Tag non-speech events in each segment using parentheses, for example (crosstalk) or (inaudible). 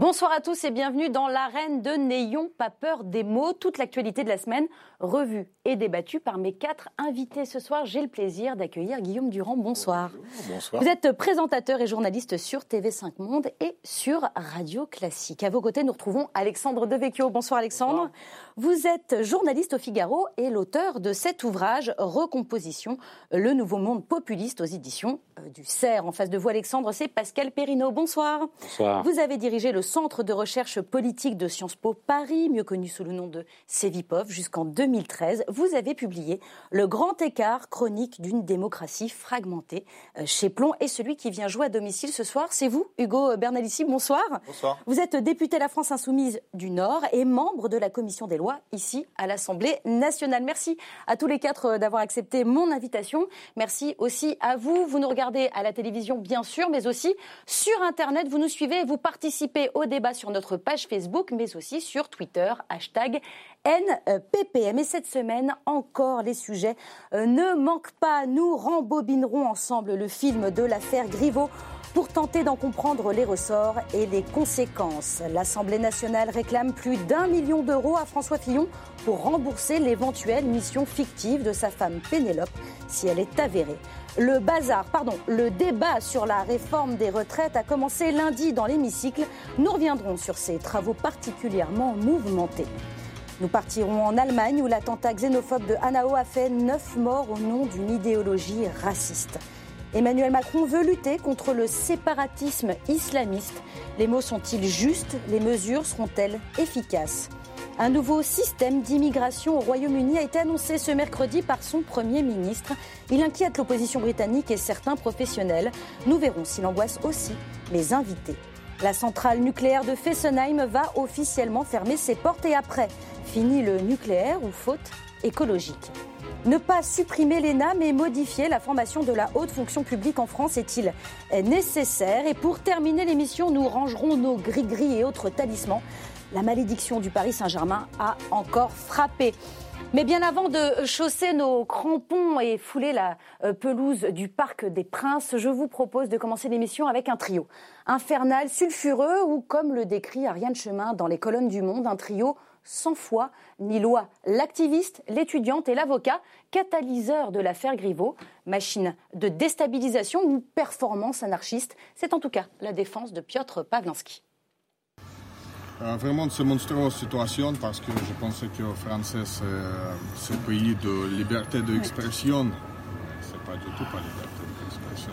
Bonsoir à tous et bienvenue dans l'arène de N'ayons pas peur des mots. Toute l'actualité de la semaine revue et débattue par mes quatre invités ce soir. J'ai le plaisir d'accueillir Guillaume Durand. Bonsoir. Bonsoir. Vous êtes présentateur et journaliste sur TV5 Monde et sur Radio Classique. À vos côtés, nous retrouvons Alexandre Devecchio. Bonsoir Alexandre. Vous êtes journaliste au Figaro et l'auteur de cet ouvrage Recomposition, le nouveau monde populiste aux éditions euh, du CERF. En face de vous Alexandre, c'est Pascal Perrineau. Bonsoir. Bonsoir. Vous avez dirigé le Centre de recherche politique de Sciences Po Paris, mieux connu sous le nom de Cevipov, jusqu'en 2013. Vous avez publié Le grand écart chronique d'une démocratie fragmentée euh, chez Plomb. Et celui qui vient jouer à domicile ce soir, c'est vous, Hugo Bernalici. Bonsoir. Bonsoir. Vous êtes député La France Insoumise du Nord et membre de la commission des lois ici à l'Assemblée nationale. Merci à tous les quatre euh, d'avoir accepté mon invitation. Merci aussi à vous. Vous nous regardez à la télévision, bien sûr, mais aussi sur Internet. Vous nous suivez et vous participez au débat sur notre page Facebook, mais aussi sur Twitter, hashtag NPPM. Et cette semaine, encore les sujets euh, ne manquent pas. Nous rembobinerons ensemble le film de l'affaire Griveaux pour tenter d'en comprendre les ressorts et les conséquences. L'Assemblée nationale réclame plus d'un million d'euros à François Fillon pour rembourser l'éventuelle mission fictive de sa femme Pénélope si elle est avérée. Le bazar, pardon, le débat sur la réforme des retraites a commencé lundi dans l'hémicycle. Nous reviendrons sur ces travaux particulièrement mouvementés. Nous partirons en Allemagne où l'attentat xénophobe de Hanau a fait neuf morts au nom d'une idéologie raciste. Emmanuel Macron veut lutter contre le séparatisme islamiste. Les mots sont-ils justes? Les mesures seront-elles efficaces? Un nouveau système d'immigration au Royaume-Uni a été annoncé ce mercredi par son Premier ministre. Il inquiète l'opposition britannique et certains professionnels. Nous verrons s'il angoisse aussi les invités. La centrale nucléaire de Fessenheim va officiellement fermer ses portes et après, fini le nucléaire ou faute écologique. Ne pas supprimer l'ENA mais modifier la formation de la haute fonction publique en France est-il nécessaire? Et pour terminer l'émission, nous rangerons nos gris-gris et autres talismans. La malédiction du Paris Saint-Germain a encore frappé. Mais bien avant de chausser nos crampons et fouler la euh, pelouse du Parc des Princes, je vous propose de commencer l'émission avec un trio. Infernal, sulfureux ou, comme le décrit Ariane Chemin dans les colonnes du Monde, un trio sans foi ni loi. L'activiste, l'étudiante et l'avocat, catalyseur de l'affaire Griveaux, machine de déstabilisation ou performance anarchiste, c'est en tout cas la défense de Piotr Pawlinski. Euh, vraiment de cette monstrueuse situation parce que je pensais que le français c'est un pays de liberté d'expression. C'est pas du tout pas liberté d'expression.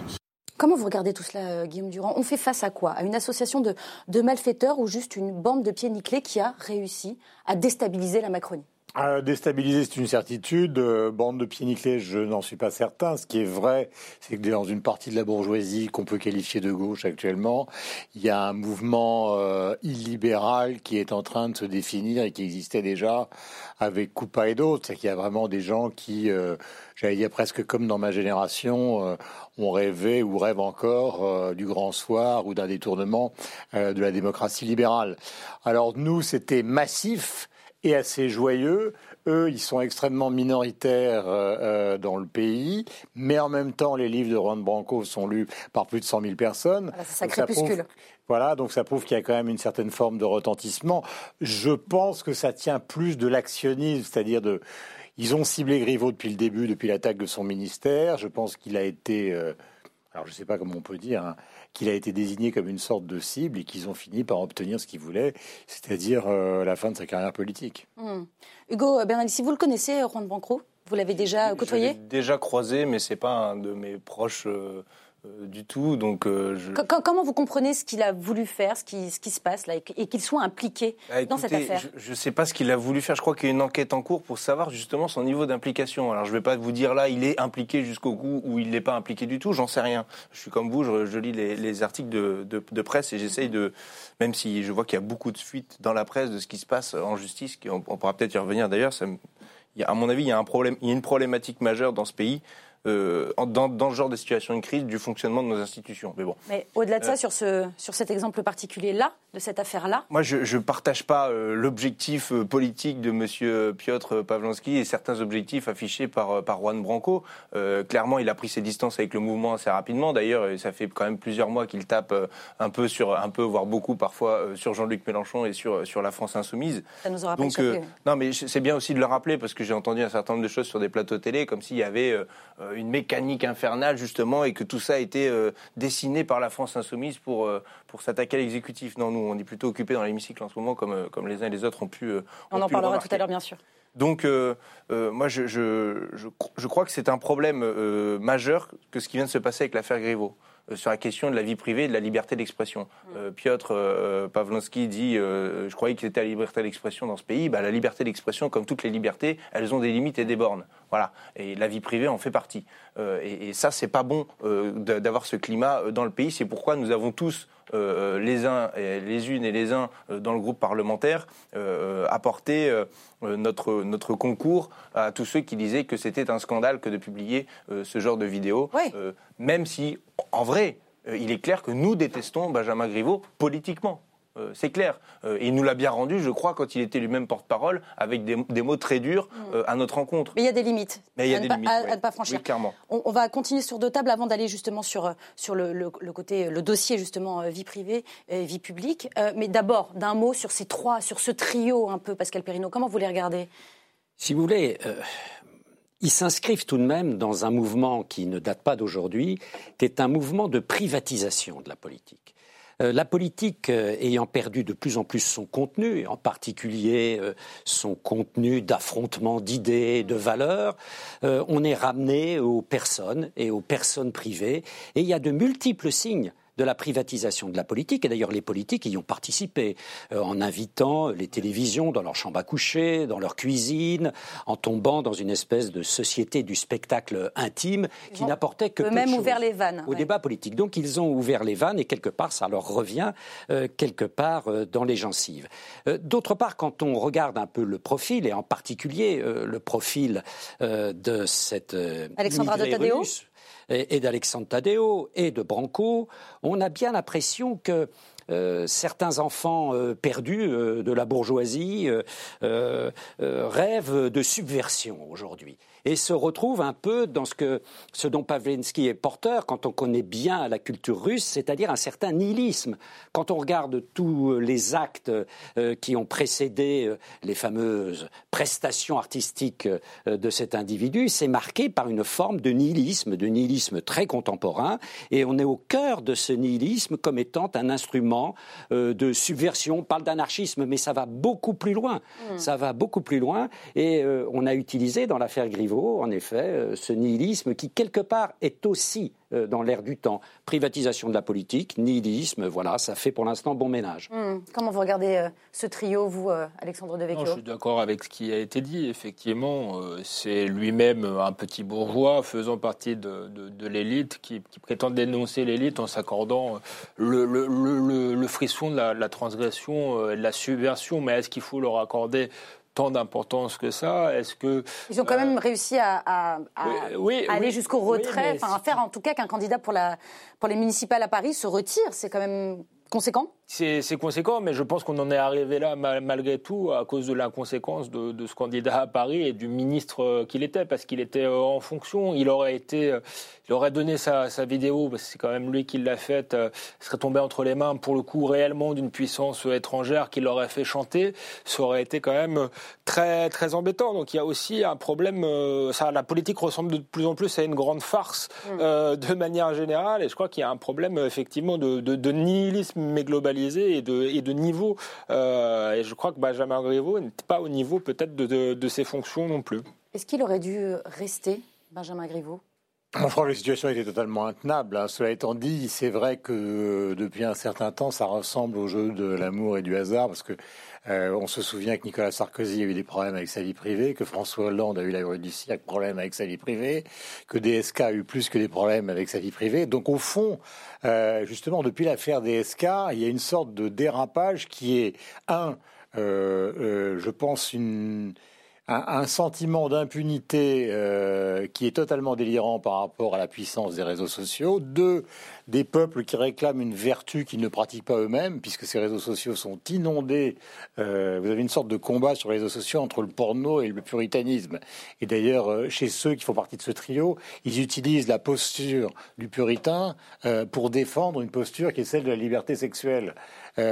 Comment vous regardez tout cela, euh, Guillaume Durand? On fait face à quoi? À une association de, de malfaiteurs ou juste une bande de pieds nickelés qui a réussi à déstabiliser la Macronie? Euh, déstabiliser, c'est une certitude. Euh, bande de pieds nickelés, je n'en suis pas certain. Ce qui est vrai, c'est que dans une partie de la bourgeoisie qu'on peut qualifier de gauche actuellement, il y a un mouvement euh, illibéral qui est en train de se définir et qui existait déjà avec Coupa et d'autres. C'est qu'il y a vraiment des gens qui, j'allais dire presque comme dans ma génération, ont rêvé ou rêvent encore du grand soir ou d'un détournement de la démocratie libérale. Alors nous, c'était massif et assez joyeux. Eux, ils sont extrêmement minoritaires euh, euh, dans le pays, mais en même temps, les livres de Juan Branco sont lus par plus de 100 000 personnes. Voilà, ça crépuscule. Voilà, donc ça prouve qu'il y a quand même une certaine forme de retentissement. Je pense que ça tient plus de l'actionnisme, c'est-à-dire de... Ils ont ciblé Griveaux depuis le début, depuis l'attaque de son ministère. Je pense qu'il a été... Euh, alors je ne sais pas comment on peut dire, hein, qu'il a été désigné comme une sorte de cible et qu'ils ont fini par obtenir ce qu'ils voulaient, c'est-à-dire euh, la fin de sa carrière politique. Hmm. Hugo Bernalici, vous le connaissez, Juan Bancro Vous l'avez déjà côtoyé? Déjà croisé, mais c'est pas un de mes proches. Euh, euh, du tout. Donc, euh, Comment vous comprenez ce qu'il a voulu faire, ce qui, ce qui se passe là, et qu'il soit impliqué bah, dans cette affaire? Je ne sais pas ce qu'il a voulu faire. Je crois qu'il y a une enquête en cours pour savoir justement son niveau d'implication. Alors, je ne vais pas vous dire là, il est impliqué jusqu'au bout ou il n'est pas impliqué du tout. J'en sais rien. Je suis comme vous, je, lis les, articles de, de, presse et j'essaye de, même si je vois qu'il y a beaucoup de fuites dans la presse de ce qui se passe en justice, on, on pourra peut-être y revenir d'ailleurs. À mon avis, il y a un problème, il y a une problématique majeure dans ce pays dans, dans, ce genre de situation de crise du fonctionnement de nos institutions. Mais bon. Mais au-delà de ça, sur, ce, sur cet exemple particulier-là, de cette affaire-là Moi, je ne partage pas l'objectif politique de M. Piotr Pavlansky et certains objectifs affichés par, par Juan Branco. clairement, il a pris ses distances avec le mouvement assez rapidement. D'ailleurs, ça fait quand même plusieurs mois qu'il tape un peu sur, un peu, voire beaucoup parfois, sur Jean-Luc Mélenchon et sur, sur la France insoumise. Ça nous aura Donc, pas non, mais c'est bien aussi de le rappeler parce que j'ai entendu un certain nombre de choses sur des plateaux télé, comme s'il y avait euh, une mécanique infernale justement et que tout ça a été euh, dessiné par la France insoumise pour, euh, pour s'attaquer à l'exécutif. Non, nous, on est plutôt occupés dans l'hémicycle en ce moment, comme, comme les uns et les autres ont pu. on en parlera tout à l'heure, bien sûr. Donc, moi, je, je, je, je, crois que c'est un problème majeur que ce qui vient de se passer avec l'affaire Griveaux. Euh, sur la question de la vie privée et de la liberté d'expression. Mm. Euh, Piotr euh, Pavlonsky dit Je croyais que c'était la liberté d'expression dans ce pays. Bah, la liberté d'expression, comme toutes les libertés, elles ont des limites et des bornes. Voilà. Et la vie privée en fait partie. et, et, ça, c'est pas bon d'avoir ce climat dans le pays. C'est pourquoi nous avons tous les uns, et les unes et les uns dans le groupe parlementaire, apporté notre, notre concours à tous ceux qui disaient que c'était un scandale que de publier ce genre de vidéos, même si en vrai, euh, il est clair que nous détestons Benjamin Griveaux politiquement. Euh, c'est clair. Euh, et il nous l'a bien rendu, je crois, quand il était lui-même porte-parole, avec des, mots très durs mm. à notre rencontre. Mais il y a des limites. Mais il y a des limites. À, ne pas franchir. Oui, clairement. On, va continuer sur deux tables avant d'aller justement sur, sur le, côté, le dossier justement vie privée et vie publique. mais d'abord, d'un mot sur ces trois, sur ce trio un peu, Pascal Perrino. Comment vous les regardez? Si vous voulez ils s'inscrivent tout de même dans un mouvement qui ne date pas d'aujourd'hui, qui est un mouvement de privatisation de la politique. Euh, la politique euh, ayant perdu de plus en plus son contenu, en particulier euh, son contenu d'affrontement d'idées, de valeurs, on est ramené aux personnes et aux personnes privées, et il y a de multiples signes de la privatisation de la politique, et d'ailleurs les politiques y ont participé, euh, en invitant les télévisions dans leur chambre à coucher, dans leur cuisine, en tombant dans une espèce de société du spectacle intime qui n'apportait que peu même ouvert les vannes au débat politique. Donc ils ont ouvert les vannes et quelque part ça leur revient euh, quelque part euh, dans les gencives. D'autre part, quand on regarde un peu le profil et en particulier le profil de cette Alexandra de Tadeo et, d'Alexandre Tadeo et de Branco, on a bien l'impression que euh, certains enfants euh, perdus euh, de la bourgeoisie rêvent de subversion aujourd'hui et se retrouvent un peu dans ce, que, ce dont Pavlensky est porteur quand on connaît bien la culture russe, c'est-à-dire un certain nihilisme. Quand on regarde tous les actes qui ont précédé les fameuses prestations artistiques de cet individu, c'est marqué par une forme de nihilisme, de nihilisme très contemporain, et on est au cœur de ce nihilisme comme étant un instrument euh, de subversion. On parle d'anarchisme, mais ça va beaucoup plus loin. Hmm. Ça va beaucoup plus loin. Et euh, on a utilisé dans l'affaire Griveaux, en effet, euh, ce nihilisme qui, quelque part, est aussi euh, dans l'air du temps. Privatisation de la politique, nihilisme, voilà, ça fait pour l'instant bon ménage. Hmm. Comment vous regardez euh, ce trio, vous, euh, Alexandre Devecchio Je suis d'accord avec ce qui a été dit. Effectivement, c'est lui-même un petit bourgeois faisant partie de, l'élite qui, prétend dénoncer l'élite en s'accordant le, frisson de la, de la transgression et de la subversion. Mais est-ce qu'il faut leur accorder tant d'importance que ça Est-ce que ils ont quand même euh, réussi à, aller jusqu'au retrait, enfin à faire en tout cas qu'un candidat pour la pour les municipales à Paris se retire, c'est quand même conséquent? C'est conséquent, mais je pense qu'on en est arrivé là malgré tout à cause de l'inconséquence de, de, ce candidat à Paris et du ministre euh, qu'il était, parce qu'il était euh, en fonction. Il aurait été, euh, il aurait donné sa, sa vidéo, parce que c'est quand même lui qui l'a faite, serait tombé entre les mains pour le coup réellement d'une puissance étrangère qui l'aurait fait chanter. Ça aurait été quand même très très embêtant. Donc il y a aussi un problème. Ça, la politique ressemble de plus en plus à une grande farce mm. de manière générale, et je crois qu'il y a un problème effectivement de, de, de nihilisme mais et de, et de niveau. Euh, et je crois que Benjamin Griveaux n'était pas au niveau peut-être de, de, ses fonctions non plus. Est-ce qu'il aurait dû rester, Benjamin Griveaux? Je crois que la situation était totalement intenable. Hein. Cela étant dit, c'est vrai que depuis un certain temps, ça ressemble au jeu de l'amour et du hasard, parce que euh, on se souvient que Nicolas Sarkozy a eu des problèmes avec sa vie privée, que François Hollande a eu la du siècle problème avec sa vie privée, que DSK a eu plus que des problèmes avec sa vie privée. Donc au fond, euh, justement, depuis l'affaire DSK, il y a une sorte de dérapage qui est un, euh, je pense une un, sentiment d'impunité qui est totalement délirant par rapport à la puissance des réseaux sociaux. Deux, des peuples qui réclament une vertu qu'ils ne pratiquent pas eux-mêmes, puisque ces réseaux sociaux sont inondés. Euh, vous avez une sorte de combat sur les réseaux sociaux entre le porno et le puritanisme. Et d'ailleurs, euh, chez ceux qui font partie de ce trio, ils utilisent la posture du puritain euh, pour défendre une posture qui est celle de la liberté sexuelle.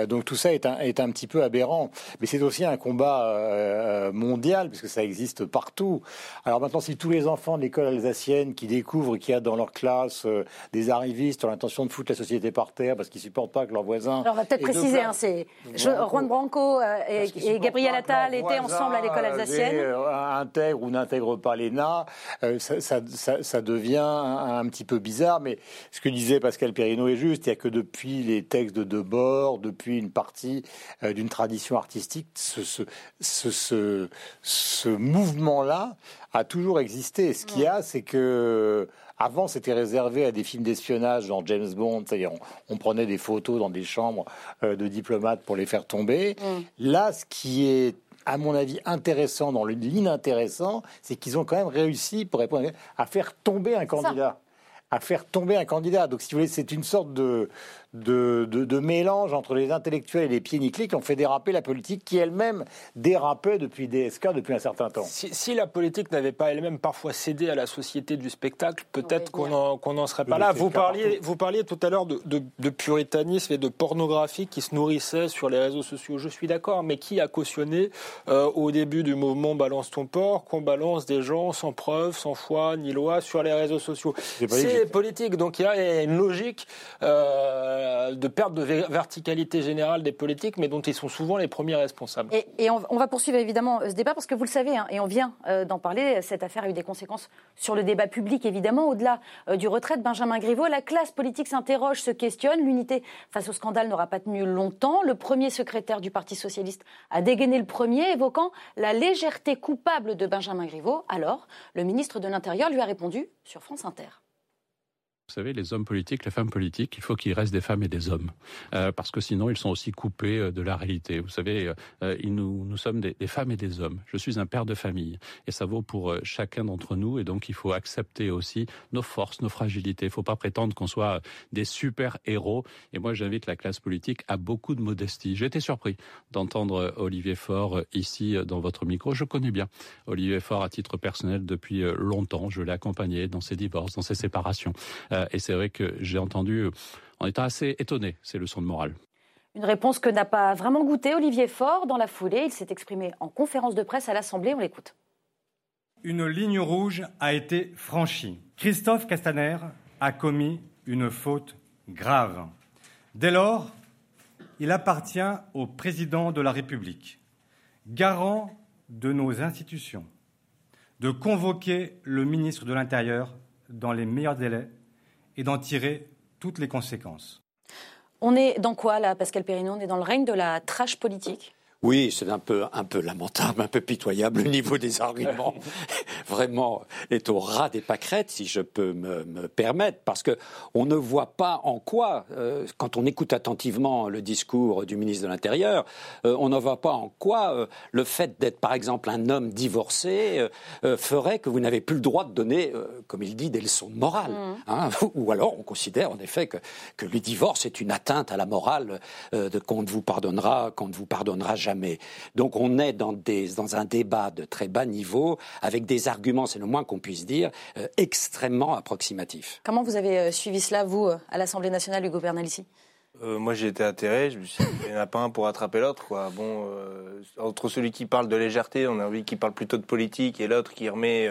Donc tout ça est un, est un petit peu aberrant. Mais c'est aussi un combat mondial, puisque ça existe partout. Alors maintenant, si tous les enfants de l'école alsacienne qui découvrent qu'il y a dans leur classe des arrivistes de foutre la société par terre parce qu'ils supportent pas que leurs voisins... Alors on va peut-être préciser, hein, c'est Juan Branco et, et Gabriel Attal étaient ensemble à l'école alsacienne. Intègre ou n'intègre pas l'ENA, ça, ça, ça, ça, devient un, un, petit peu bizarre. Mais ce que disait Pascal Perrineau est juste, il n'y a que depuis les textes de Debord, de depuis une partie euh, d'une tradition artistique, ce, ce, ce, mouvement-là a toujours existé. Ce qu'il y a, c'est que avant, c'était réservé à des films d'espionnage dans James Bond, c'est-à-dire on, prenait des photos dans des chambres euh, de diplomates pour les faire tomber. Mm. Là, ce qui est à mon avis, intéressant dans l'inintéressant, c'est qu'ils ont quand même réussi, pour répondre à faire tomber un candidat. À faire tomber un candidat. Donc, si vous voulez, c'est une sorte de, de, de, mélange entre les intellectuels et les pieds nickelés qui ont fait déraper la politique qui elle-même dérapait depuis DSK depuis un certain temps. Si, la politique n'avait pas elle-même parfois cédé à la société du spectacle, peut-être qu'on n'en serait pas là. Vous parliez, vous parliez tout à l'heure de, de, puritanisme et de pornographie qui se nourrissait sur les réseaux sociaux. Je suis d'accord, mais qui a cautionné euh, au début du mouvement Balance ton port qu'on balance des gens sans preuve, sans foi ni loi sur les réseaux sociaux? C'est politique, donc il y a une logique. Euh, euh, de perte de verticalité générale des politiques, mais dont ils sont souvent les premiers responsables. Et, on, va poursuivre évidemment euh, ce débat parce que vous le savez, hein, et on vient euh, d'en parler, cette affaire a eu des conséquences sur le débat public évidemment. Au-delà du retrait de Benjamin Griveaux, la classe politique s'interroge, se questionne. L'unité face au scandale n'aura pas tenu longtemps. Le premier secrétaire du Parti socialiste a dégainé le premier, évoquant la légèreté coupable de Benjamin Griveaux. Alors, le ministre de l'Intérieur lui a répondu sur France Inter. Vous savez, les hommes politiques, les femmes politiques, il faut qu'il reste des femmes et des hommes, euh, parce que sinon ils sont aussi coupés euh, de la réalité. Vous savez, euh, nous, nous sommes des, des, femmes et des hommes. Je suis un père de famille, et ça vaut pour euh, chacun d'entre nous, et donc il faut accepter aussi nos forces, nos fragilités. Il ne faut pas prétendre qu'on soit des super héros. Et moi, j'invite la classe politique à beaucoup de modestie. J'ai été surpris d'entendre Olivier Faure ici dans votre micro. Je connais bien Olivier Faure à titre personnel depuis longtemps. Je l'ai accompagné dans ses divorces, dans ses séparations. Euh, et c'est vrai que j'ai entendu, en étant assez étonné, ces leçons de morale. Une réponse que n'a pas vraiment goûté Olivier Faure dans la foulée. Il s'est exprimé en conférence de presse à l'Assemblée. On l'écoute. Une ligne rouge a été franchie. Christophe Castaner a commis une faute grave. Dès lors, il appartient au président de la République, garant de nos institutions, de convoquer le ministre de l'Intérieur dans les meilleurs délais et d'en tirer toutes les conséquences. On est dans quoi là, Pascal Perrineau? On est dans le règne de la trash politique? Oui, c'est un peu, un peu lamentable, un peu pitoyable. Le niveau des arguments, (laughs) vraiment, est au ras des pâquerettes, si je peux me, permettre, parce que on ne voit pas en quoi, euh, quand on écoute attentivement le discours du ministre de l'Intérieur, euh, on ne voit pas en quoi euh, le fait d'être, par exemple, un homme divorcé ferait que vous n'avez plus le droit de donner, comme il dit, des leçons de morale. Mmh. Hein. (laughs) Ou alors, on considère en effet que, que le divorce est une atteinte à la morale, qu'on ne vous pardonnera, qu'on ne vous pardonnera jamais donc on est dans, un débat de très bas niveau, avec des arguments, c'est le moins qu'on puisse dire, euh, extrêmement approximatifs. Comment vous avez euh, suivi cela, vous, euh, à l'Assemblée nationale, Hugo Bernalici moi, j'ai été atterré. Je me suis dit, il n'y en a pas un pour attraper l'autre. Bon, entre celui qui parle de légèreté, on a envie qui parle plutôt de politique, et l'autre qui remet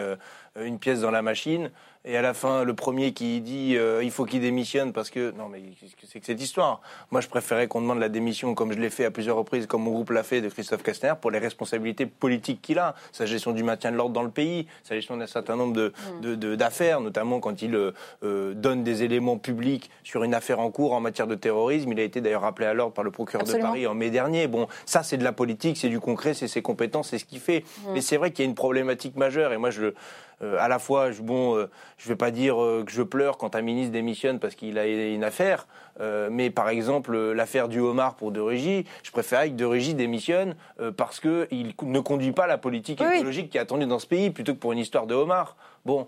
une pièce dans la machine. Et à la fin, le premier qui dit euh, il faut qu'il démissionne parce que non mais qu'est-ce que c'est que cette histoire? Moi, je préférais qu'on demande la démission, comme je l'ai fait à plusieurs reprises, comme mon groupe l'a fait de Christophe Kastner, pour les responsabilités politiques qu'il a, sa gestion du maintien de l'ordre dans le pays, sa gestion d'un certain nombre de, mm. d'affaires, notamment quand il euh, euh, donne des éléments publics sur une affaire en cours en matière de terrorisme. Il a été d'ailleurs rappelé à l'ordre par le procureur de Paris en mai dernier. Bon, ça c'est de la politique, c'est du concret, c'est ses compétences, c'est ce qu'il fait. Mm. Mais c'est vrai qu'il y a une problématique majeure, et moi je euh, à la fois, je, bon, euh, je vais pas dire euh, que je pleure quand un ministre démissionne parce qu'il a une affaire, euh, mais par exemple l'affaire du homard pour De Régie, je préférais que De Régie démissionne parce que il ne conduit pas la politique Oui, écologique qui est attendue dans ce pays plutôt que pour une histoire de homard. Bon,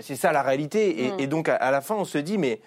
c'est ça la réalité. Et, Mm. et donc à, à la fin, on se dit mais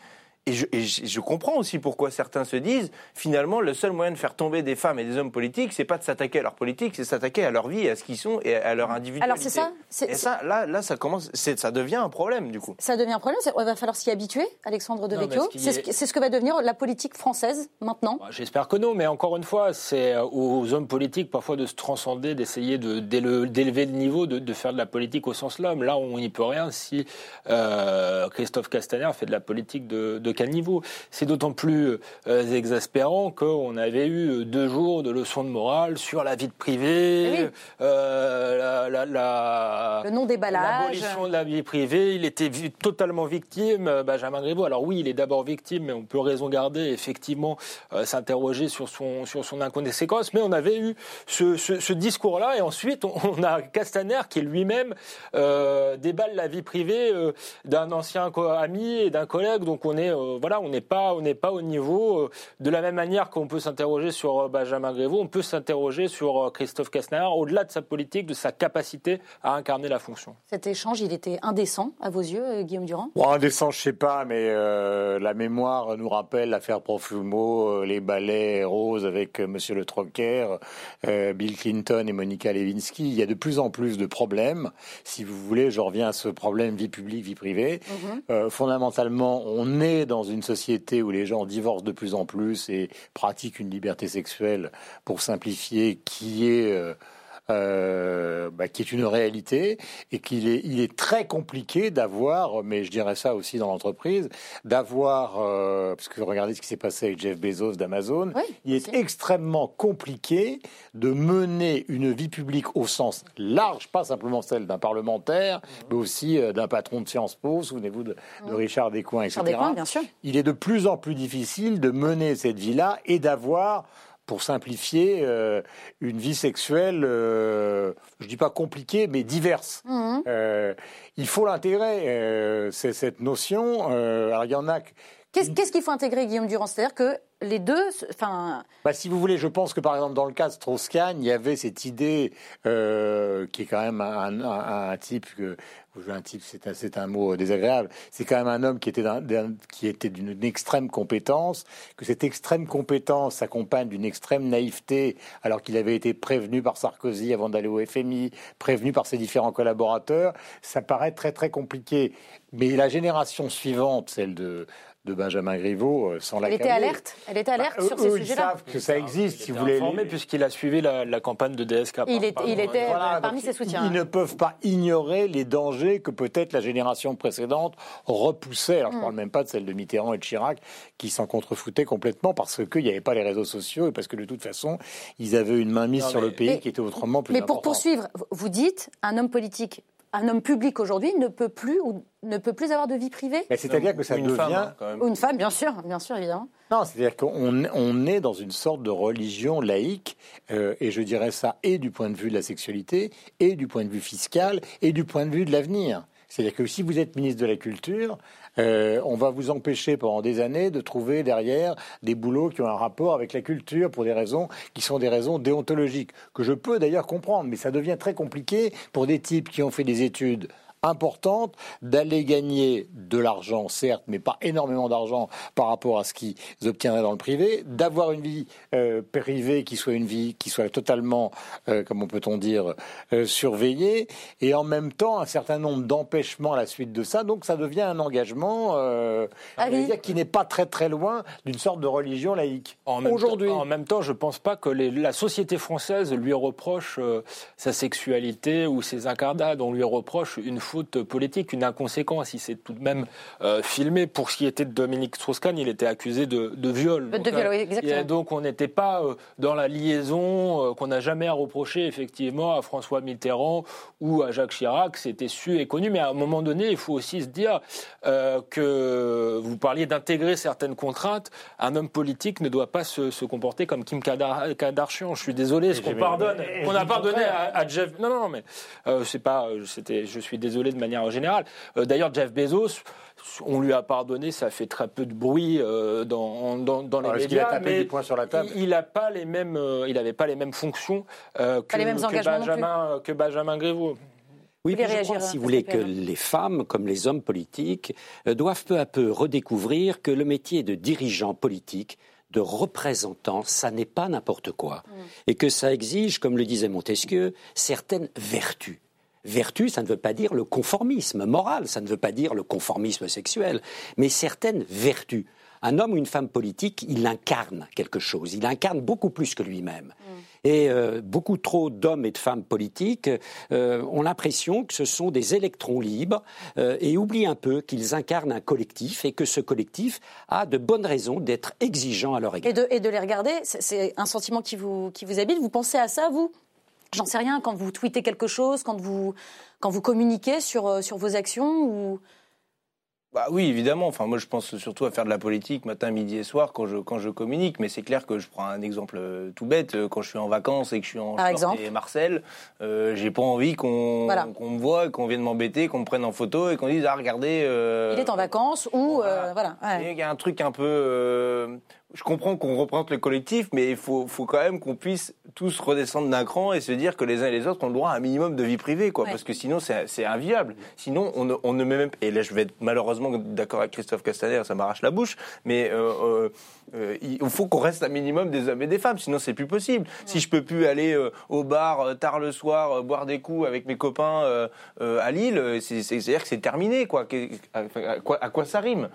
et je, et je- je comprends aussi pourquoi certains se disent, finalement, le seul moyen de faire tomber des femmes et des hommes politiques, c'est pas de s'attaquer à leur politique, c'est de s'attaquer à leur vie, à ce qu'ils sont et à leur individualité. Alors c'est ça, Et ça, là, là, ça commence, ça devient un problème du coup. ça devient un problème. Il va falloir s'y habituer, Alexandre De Non, mais Vecchio. ce qui C'est ce, est- que va devenir la politique française maintenant. Bah, J'espère que non, mais encore une fois, c'est euh, aux hommes politiques parfois de se transcender, d'essayer de- d'éle- d'élever le niveau, de, de faire de la politique au sens l'homme. Là, on n'y peut rien si euh, Christophe Castaner fait de la politique de, de quel niveau. C'est d'autant plus euh, exaspérant qu'on avait eu deux jours de leçons de morale sur la vie de privée, Eh oui. euh, la, la- la- Le non-déballage. L'abolition de la vie privée, il était totalement victime, euh, Benjamin Griveaux. Alors oui, il est d'abord victime, mais on peut raison garder, effectivement, euh, s'interroger sur son, sur son inconséquence. Mais on avait eu ce, ce- ce discours-là, et ensuite, on, on a Castaner qui lui-même euh, déballe la vie privée euh, d'un ancien ami et d'un collègue. Donc on est, euh, voilà, on n'est pas, on n'est pas au niveau. euh, de la même manière qu'on peut s'interroger sur euh, Benjamin Griveaux, on peut s'interroger sur euh, Christophe Castaner, au-delà de sa politique, de sa capacité à incarner la fonction. Cet échange, il était indécent à vos yeux, euh, Guillaume Durand? Bon, indécent, je sais pas, mais euh, la mémoire nous rappelle l'affaire Profumo, euh, les balais roses avec euh, Monsieur Le Troquer, euh, Bill Clinton et Monica Lewinsky. Il y a de plus en plus de problèmes. Si vous voulez, je reviens à ce problème vie publique, vie privée. Euh, fondamentalement, on est dans une société où les gens divorcent de plus en plus et pratiquent une liberté sexuelle, pour simplifier, qui est euh, bah, qui est une réalité et qu'il est, il est très compliqué d'avoir, mais je dirais ça aussi dans l'entreprise, d'avoir, euh, parce que regardez ce qui s'est passé avec Jeff Bezos d'Amazon, Oui, il est extrêmement compliqué de mener une vie publique au sens large, pas simplement celle d'un parlementaire, mais aussi euh, d'un patron de Sciences Po, souvenez-vous de, de Richard Descoings, etc. Sur des points, bien sûr. Il est de plus en plus difficile de mener cette vie-là et d'avoir pour simplifier, euh, une vie sexuelle, euh, je dis pas compliquée, mais diverse. Mhm. Euh, il faut l'intégrer, euh, c'est cette notion. Alors il y en a. que- Qu'est-ce qu'il faut intégrer, Guillaume Durand? C'est-à-dire que les deux, enfin, Bah, si vous voulez, je pense que par exemple dans le cas de Strauss-Kahn, il y avait cette idée euh, qui est quand même un, un- un type que un type, c'est un, un mot désagréable. C'est quand même un homme qui était d'une extrême compétence, que cette extrême compétence s'accompagne d'une extrême naïveté, alors qu'il avait été prévenu par Sarkozy avant d'aller au FMI, prévenu par ses différents collaborateurs. Ça paraît très très compliqué. Mais la génération suivante, celle de de Benjamin Griveaux, euh, sans la elle était alerte. Elle était alerte Bah, sur eux, ces eux, ils savent que ça existe, Il si vous voulez. informé puisqu'il a suivi la, la campagne de DSK. Il, est- Pardon, il était Voilà, parmi ses ils- soutiens. Ils ne peuvent pas ignorer les dangers que peut-être la génération précédente repoussait. Alors, je ne parle même pas de celle de Mitterrand et de Chirac, qui s'en contrefoutaient complètement parce qu'il n'y avait pas les réseaux sociaux et parce que de toute façon, ils avaient une main mise Non, sur mais- le pays Mais- qui était autrement plus Mais pour poursuivre, vous dites, un homme politique, un homme public aujourd'hui ne peut plus ou ne peut plus avoir de vie privée Mais C'est-à-dire que ça une devient. femme, hein, quand même. ou une femme, bien sûr, bien sûr, évidemment. Non, c'est-à-dire qu'on on est dans une sorte de religion laïque, euh, et je dirais ça et du point de vue de la sexualité, et du point de vue fiscal, et du point de vue de l'avenir. C'est-à-dire que si vous êtes ministre de la Culture, euh, on va vous empêcher pendant des années de trouver derrière des boulots qui ont un rapport avec la culture pour des raisons qui sont des raisons déontologiques, que je peux d'ailleurs comprendre, mais ça devient très compliqué pour des types qui ont fait des études importante d'aller gagner de l'argent, certes, mais pas énormément d'argent par rapport à ce qu'ils obtiendraient dans le privé, d'avoir une vie euh, privée qui soit une vie qui soit totalement, euh, comment peut-on dire, euh, surveillée, et en même temps un certain nombre d'empêchements à la suite de ça. Donc ça devient un engagement, euh, Ah qui n'est pas très très loin d'une sorte de religion laïque. En même Aujourd'hui. temps- En même temps, je ne pense pas que les- la société française lui reproche euh, sa sexualité ou ses incarnades. On lui reproche une faute politique, une inconséquence. Il s'est tout de même euh, filmé. Pour ce qui était de Dominique Strauss-Kahn, il était accusé de, de viol. De viol, euh, oui, exactement. et donc on n'était pas euh, dans la liaison euh, qu'on n'a jamais à reprocher effectivement à François Mitterrand ou à Jacques Chirac. C'était su et connu. Mais à un moment donné, il faut aussi se dire euh, que vous parliez d'intégrer certaines contraintes. Un homme politique ne doit pas se, se comporter comme Kim Kadar- Kardashian. Je suis désolé, ce qu'on pardonne, qu'on a pardonné à, à Jeff. Non, non, non, mais euh, c'est pas. euh, C'était. Je suis désolé isolé de manière générale. Euh, D'ailleurs, Jeff Bezos, on lui a pardonné, ça fait très peu de bruit euh, dans, dans, dans les Alors, est-ce qu'il a médias, tapé mais du poing sur la table il n'a pas les mêmes, euh, il n'avait pas les mêmes fonctions euh, que, les mêmes. Benjamin, que Benjamin Griveaux. Oui, je réagir, crois, si euh, vous voulez, que les femmes, comme les hommes politiques, euh, doivent peu à peu redécouvrir que le métier de dirigeant politique, de représentant, ça n'est pas n'importe quoi. Et que ça exige, comme le disait Montesquieu, certaines vertus. Vertu, ça ne veut pas dire le conformisme moral, ça ne veut pas dire le conformisme sexuel, mais certaines vertus. Un homme ou une femme politique, il incarne quelque chose, il incarne beaucoup plus que lui-même. Et euh, beaucoup trop d'hommes et de femmes politiques euh, ont l'impression que ce sont des électrons libres euh, et oublient un peu qu'ils incarnent un collectif et que ce collectif a de bonnes raisons d'être exigeant à leur égard. Et de, et de les regarder, c'est- c'est un sentiment qui vous, qui vous habite. Vous pensez à ça, vous? J'en sais rien, quand vous tweetez quelque chose, quand vous, quand vous communiquez sur, euh, sur vos actions ou... Bah oui, évidemment. Enfin, moi, je pense surtout à faire de la politique matin, midi et soir quand je, quand je communique. Mais c'est clair que je prends un exemple euh, tout bête. Euh, Quand je suis en vacances et que je suis en Par short exemple et Marcel, euh, j'ai pas envie qu'on Voilà. me voit, qu'on vienne m'embêter, qu'on me prenne en photo et qu'on dise ah regardez. euh, Il est en vacances ou... voilà. euh, voilà. ouais. Et Il y a un truc un peu. Je comprends qu'on représente le collectif, mais il faut, faut quand même qu'on puisse tous redescendre d'un cran et se dire que les uns et les autres ont le droit à un minimum de vie privée, quoi. Ouais. Parce que sinon, c'est inviable. Sinon, on ne, on ne met même. Et là, je vais être malheureusement d'accord avec Christophe Castaner, ça m'arrache la bouche, mais euh, euh, euh, il faut qu'on reste un minimum des hommes et des femmes, sinon c'est plus possible. Si je peux plus aller euh, au bar tard le soir, boire des coups avec mes copains à Lille, c'est- c'est- c'est-à-dire que c'est terminé, quoi. À, à quoi, à quoi ça rime?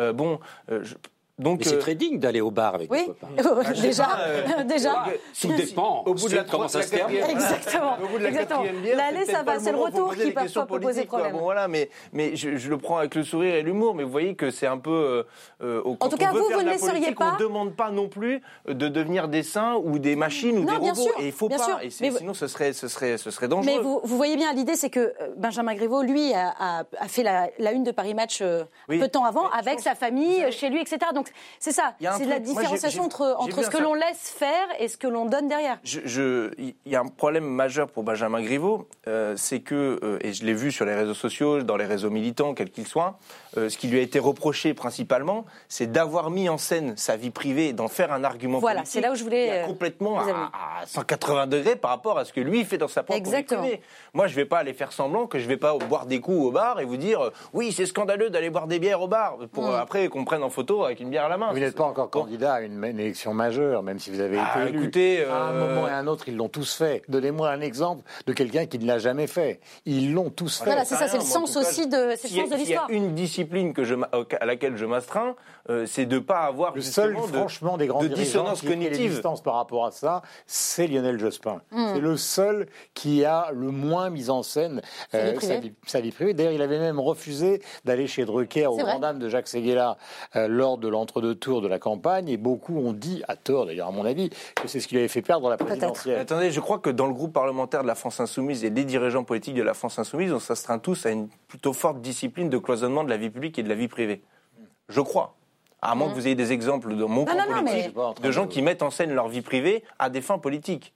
Euh, Bon, euh, je- donc. C'est euh, très digne d'aller au bar avec Oui, des copains. (laughs) déjà, euh, (laughs) déjà. Tout (laughs) dépend. Au bout de la comment ça se termine. Exactement, Au bout de la exactement. bière, L'aller, c'est ça va, c'est le retour qui questions pas poser problème. Bon, voilà, mais, mais je, je le prends avec le sourire et l'humour, mais vous voyez que c'est un peu. euh, euh, quand tout on cas, veut vous, vous ne politique, pas- On ne demande pas non plus de devenir des saints ou des machines ou Non, des bien robots. sûr, et il faut bien pas. sûr. Et sinon, ce serait, ce serait, ce serait dangereux. Mais vous, vous voyez bien, l'idée, c'est que euh, Benjamin Griveaux, lui, a, a- a fait la, la une de Paris Match euh, peu de temps avant, avec sa famille, chez lui, etc. Donc, c'est ça. C'est la moi, différenciation entre, entre ce que l'on laisse faire et ce que l'on donne derrière. Il y a un problème majeur pour Benjamin Griveaux, euh, c'est que, euh, et je l'ai vu sur les réseaux sociaux, dans les réseaux militants, quels qu'ils soient, euh, ce qui lui a été reproché principalement, c'est d'avoir mis en scène sa vie privée et d'en faire un argument Voilà, politique. c'est là où je voulais, complètement à, à 180 degrés par rapport à ce que lui fait dans sa propre Exactement. vie privée. Moi, je vais pas aller faire semblant que je vais pas boire des coups au bar et vous dire, oui, c'est scandaleux d'aller boire des bières au bar, pour Mm. après qu'on prenne en photo avec une bière à la main. Vous n'êtes pas encore candidat à une, une élection majeure, même si vous avez Ah, été élu. écoutez, À un euh, moment et à un autre, ils l'ont tous fait. Donnez-moi un exemple de quelqu'un qui ne l'a jamais fait. Ils l'ont tous fait. Voilà, c'est ça, c'est le sens aussi de, de s'il y a l'histoire. une discipline que je, à laquelle je m'astreins, euh, c'est de pas avoir Le seul, de- franchement, des grands de dissonance qui cognitive. distances par rapport à ça, c'est Lionel Jospin. Hmm. C'est le seul qui a le moins mis en scène Sa vie euh, privée. sa, vie, sa vie privée. D'ailleurs, il avait même refusé d'aller chez Drucker au grand dame de Jacques Seguela euh, lors de l'entre-deux tours de la campagne. Et beaucoup ont dit, à tort d'ailleurs, à mon avis, que c'est ce qui lui avait fait perdre la présidentielle. Attendez, je crois que dans le groupe parlementaire de la France Insoumise et les dirigeants politiques de la France Insoumise, on s'astreint tous à une plutôt forte discipline de cloisonnement de la vie publique et de la vie privée. Je crois. À moins que vous ayez des exemples de mon camp non, non, politique, mais- de gens qui mettent en scène leur vie privée à des fins politiques.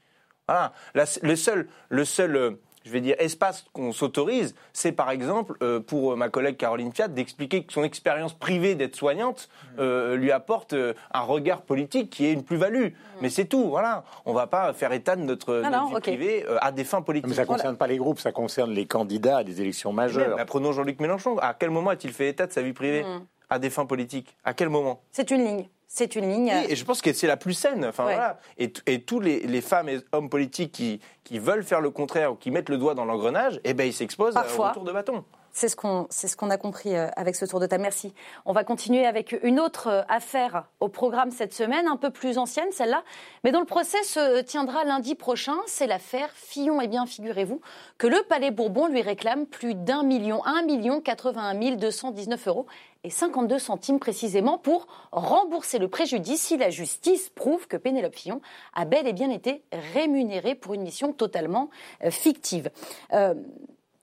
Voilà. La- le seul, le seul, euh, je vais dire, espace qu'on s'autorise, c'est par exemple euh, pour euh, ma collègue Caroline Fiat d'expliquer que son expérience privée d'être soignante euh, lui apporte euh, un regard politique qui est une plus-value. Mais c'est tout, voilà. On va pas faire état de notre, notre non, vie privée euh, à des fins politiques. Mais ça ne concerne pas les groupes, ça concerne les candidats à des élections Même, majeures. bah, prenons Jean-Luc Mélenchon. À quel moment a-t-il fait état de sa vie privée Hmm. à des fins politiques À quel moment? C'est une ligne. C'est une ligne. oui, et je pense que c'est la plus saine. Enfin, Ouais. voilà. Et, et tous les, les femmes et hommes politiques qui, qui veulent faire le contraire ou qui mettent le doigt dans l'engrenage, eh ben, ils s'exposent au Parfois. retour de bâton. C'est ce qu'on ce a compris euh, avec ce tour de table. Merci. On va continuer avec une autre euh, affaire au programme cette semaine, un peu plus ancienne celle-là, mais dont le procès se tiendra lundi prochain. C'est l'affaire Fillon. Eh bien, figurez-vous que le Palais Bourbon lui réclame plus d'un million, un million 81 219 euros et 52 centimes précisément pour rembourser le préjudice si la justice prouve que Pénélope Fillon a bel et bien été rémunérée pour une mission totalement euh, fictive.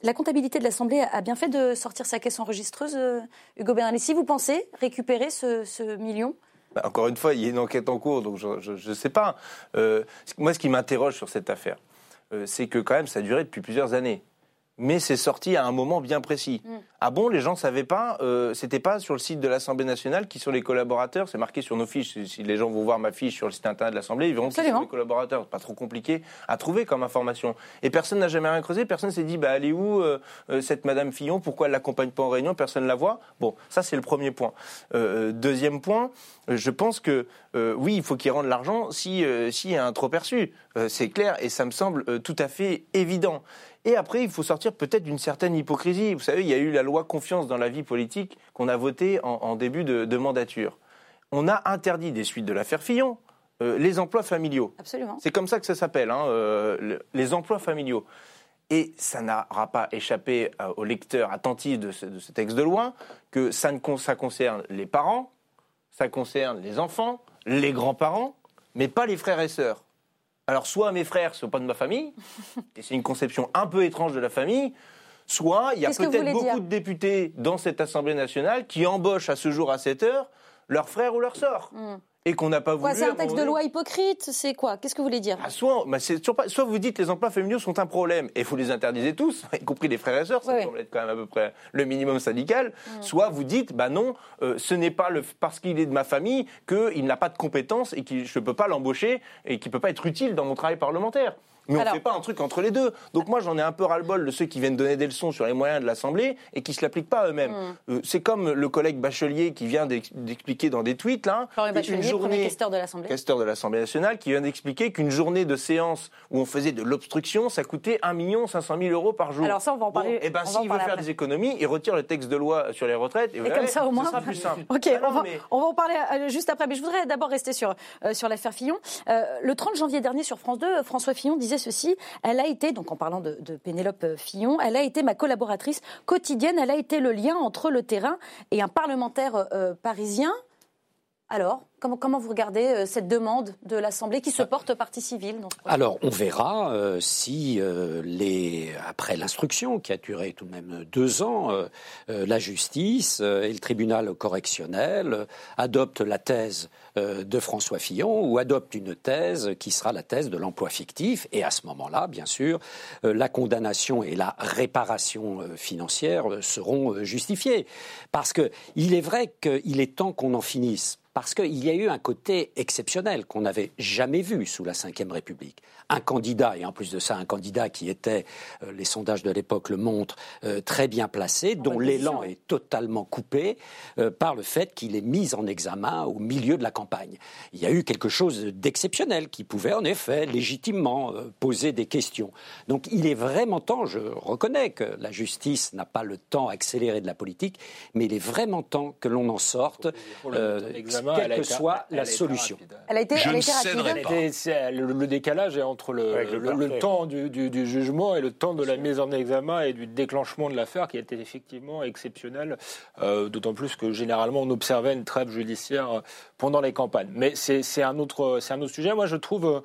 La comptabilité de l'Assemblée a bien fait de sortir sa caisse enregistreuse, euh, Hugo Bernalissi. Vous pensez récupérer ce, million? Bah, encore une fois, il y a une enquête en cours, donc je ne sais pas. Euh, moi, ce qui m'interroge sur cette affaire, euh, c'est que quand même, ça a duré depuis plusieurs années. Mais c'est sorti à un moment bien précis. Mm. Ah bon, les gens savaient pas, euh, c'était pas sur le site de l'Assemblée nationale qui sont les collaborateurs, c'est marqué sur nos fiches. Si- les gens vont voir ma fiche sur le site internet de l'Assemblée, ils verront qui Absolument. sont les collaborateurs. Pas trop compliqué à trouver comme information. Et personne n'a jamais rien creusé, personne s'est dit, bah elle est où euh, euh, cette Madame Fillon? Pourquoi elle l'accompagne pas en réunion? Personne la voit. Bon, ça c'est le premier point. Euh, deuxième point, je pense que oui, il faut qu'ils rendent l'argent si s'il y a un trop perçu. C'est clair et ça me semble tout à fait évident. Et après, il faut sortir peut-être d'une certaine hypocrisie. Vous savez, il y a eu la loi confiance dans la vie politique qu'on a votée en, en début de, de mandature. On a interdit des suites de l'affaire Fillon euh, les emplois familiaux. Absolument. C'est comme ça que ça s'appelle, hein, euh, le- les emplois familiaux. Et ça n'aura pas échappé euh, aux lecteurs attentifs de ce, de ce texte de loi que ça, ne ça concerne les parents, ça concerne les enfants, les grands-parents, mais pas les frères et sœurs. Alors, soit mes frères ne sont pas de ma famille, (laughs) et c'est une conception un peu étrange de la famille, soit il y a peut-être beaucoup de députés dans cette Assemblée nationale qui embauchent à ce jour à cette heure leur frère ou leur sœur. Hmm. Et qu'on n'a pas voulu. C'est un texte de loi hypocrite C'est quoi? Qu'est-ce que vous voulez dire? Ah, soit, bah, c'est toujours pas- soit vous dites les emplois familiaux sont un problème et vous les interdisez tous, (laughs) y compris les frères et sœurs, ça Ouais, semble être quand même à peu près le minimum syndical. Soit vous dites, bah non, euh, ce n'est pas le, parce qu'il est de ma famille qu'il n'a pas de compétences et que je ne peux pas l'embaucher et qu'il ne peut pas être utile dans mon travail parlementaire. Mais on ne fait pas un truc entre les deux. Donc moi, j'en ai un peu ras-le-bol de ceux qui viennent donner des leçons sur les moyens de l'Assemblée et qui ne se l'appliquent pas eux-mêmes. Euh, c'est comme le collègue Bachelier qui vient d'ex- d'expliquer dans des tweets, là, Florian une Bachelier, premier questeur de l'Assemblée. questeur de l'Assemblée nationale, qui vient d'expliquer qu'une journée de séance où on faisait de l'obstruction, ça coûtait 1 500 000 euros par jour. Alors ça, on va en parler- et ben, on va en s'il veut faire après. des économies, il retire le texte de loi sur les retraites. Et, Et comme verrez, ça, au moins. Ce sera plus simple. (laughs) Ok, Ah non, on, va, mais- on va en parler euh, juste après. Mais je voudrais d'abord rester sur, euh, sur l'affaire Fillon. Euh, le 30 janvier dernier, sur France 2, François Fillon disait ceci. Elle a été, donc en parlant de, Pénélope Fillon, elle a été ma collaboratrice quotidienne. Elle a été le lien entre le terrain et un parlementaire euh, parisien. Alors, comment, comment vous regardez euh, cette demande de l'Assemblée qui se porte partie civile dans ce Alors, on verra euh, si, euh, les, après l'instruction, qui a duré tout de même deux ans, la justice et le tribunal correctionnel adoptent la thèse de François Fillon ou adoptent une thèse qui sera la thèse de l'emploi fictif. Et à ce moment-là, bien sûr, la condamnation et la réparation financière seront justifiées. Parce qu'il est vrai qu'il est temps qu'on en finisse parce qu'il y a eu un côté exceptionnel qu'on n'avait jamais vu sous la Ve République. Un candidat, et en plus de ça, un candidat qui était, euh, les sondages de l'époque le montrent, euh, très bien placé, dont l'élan est totalement coupé euh, par le fait qu'il est mis en examen au milieu de la campagne. Il y a eu quelque chose d'exceptionnel qui pouvait en effet légitimement euh, poser des questions. Donc il est vraiment temps, je reconnais que la justice n'a pas le temps accéléré de la politique, mais il est vraiment temps que l'on en sorte, Pour le euh, mettre quelle que soit elle la solution. Elle a été, Je elle a ne été rapide. céderai pas. Et c'est- le, le décalage est entre le, Avec le le- le parquet. temps du, du- du jugement et le temps de la mise en examen et du déclenchement de l'affaire qui a été effectivement exceptionnel, euh, d'autant plus que généralement on observait une trêve judiciaire euh, pendant les campagnes. Mais c'est c'est un, autre- c'est un autre sujet. Moi je trouve euh,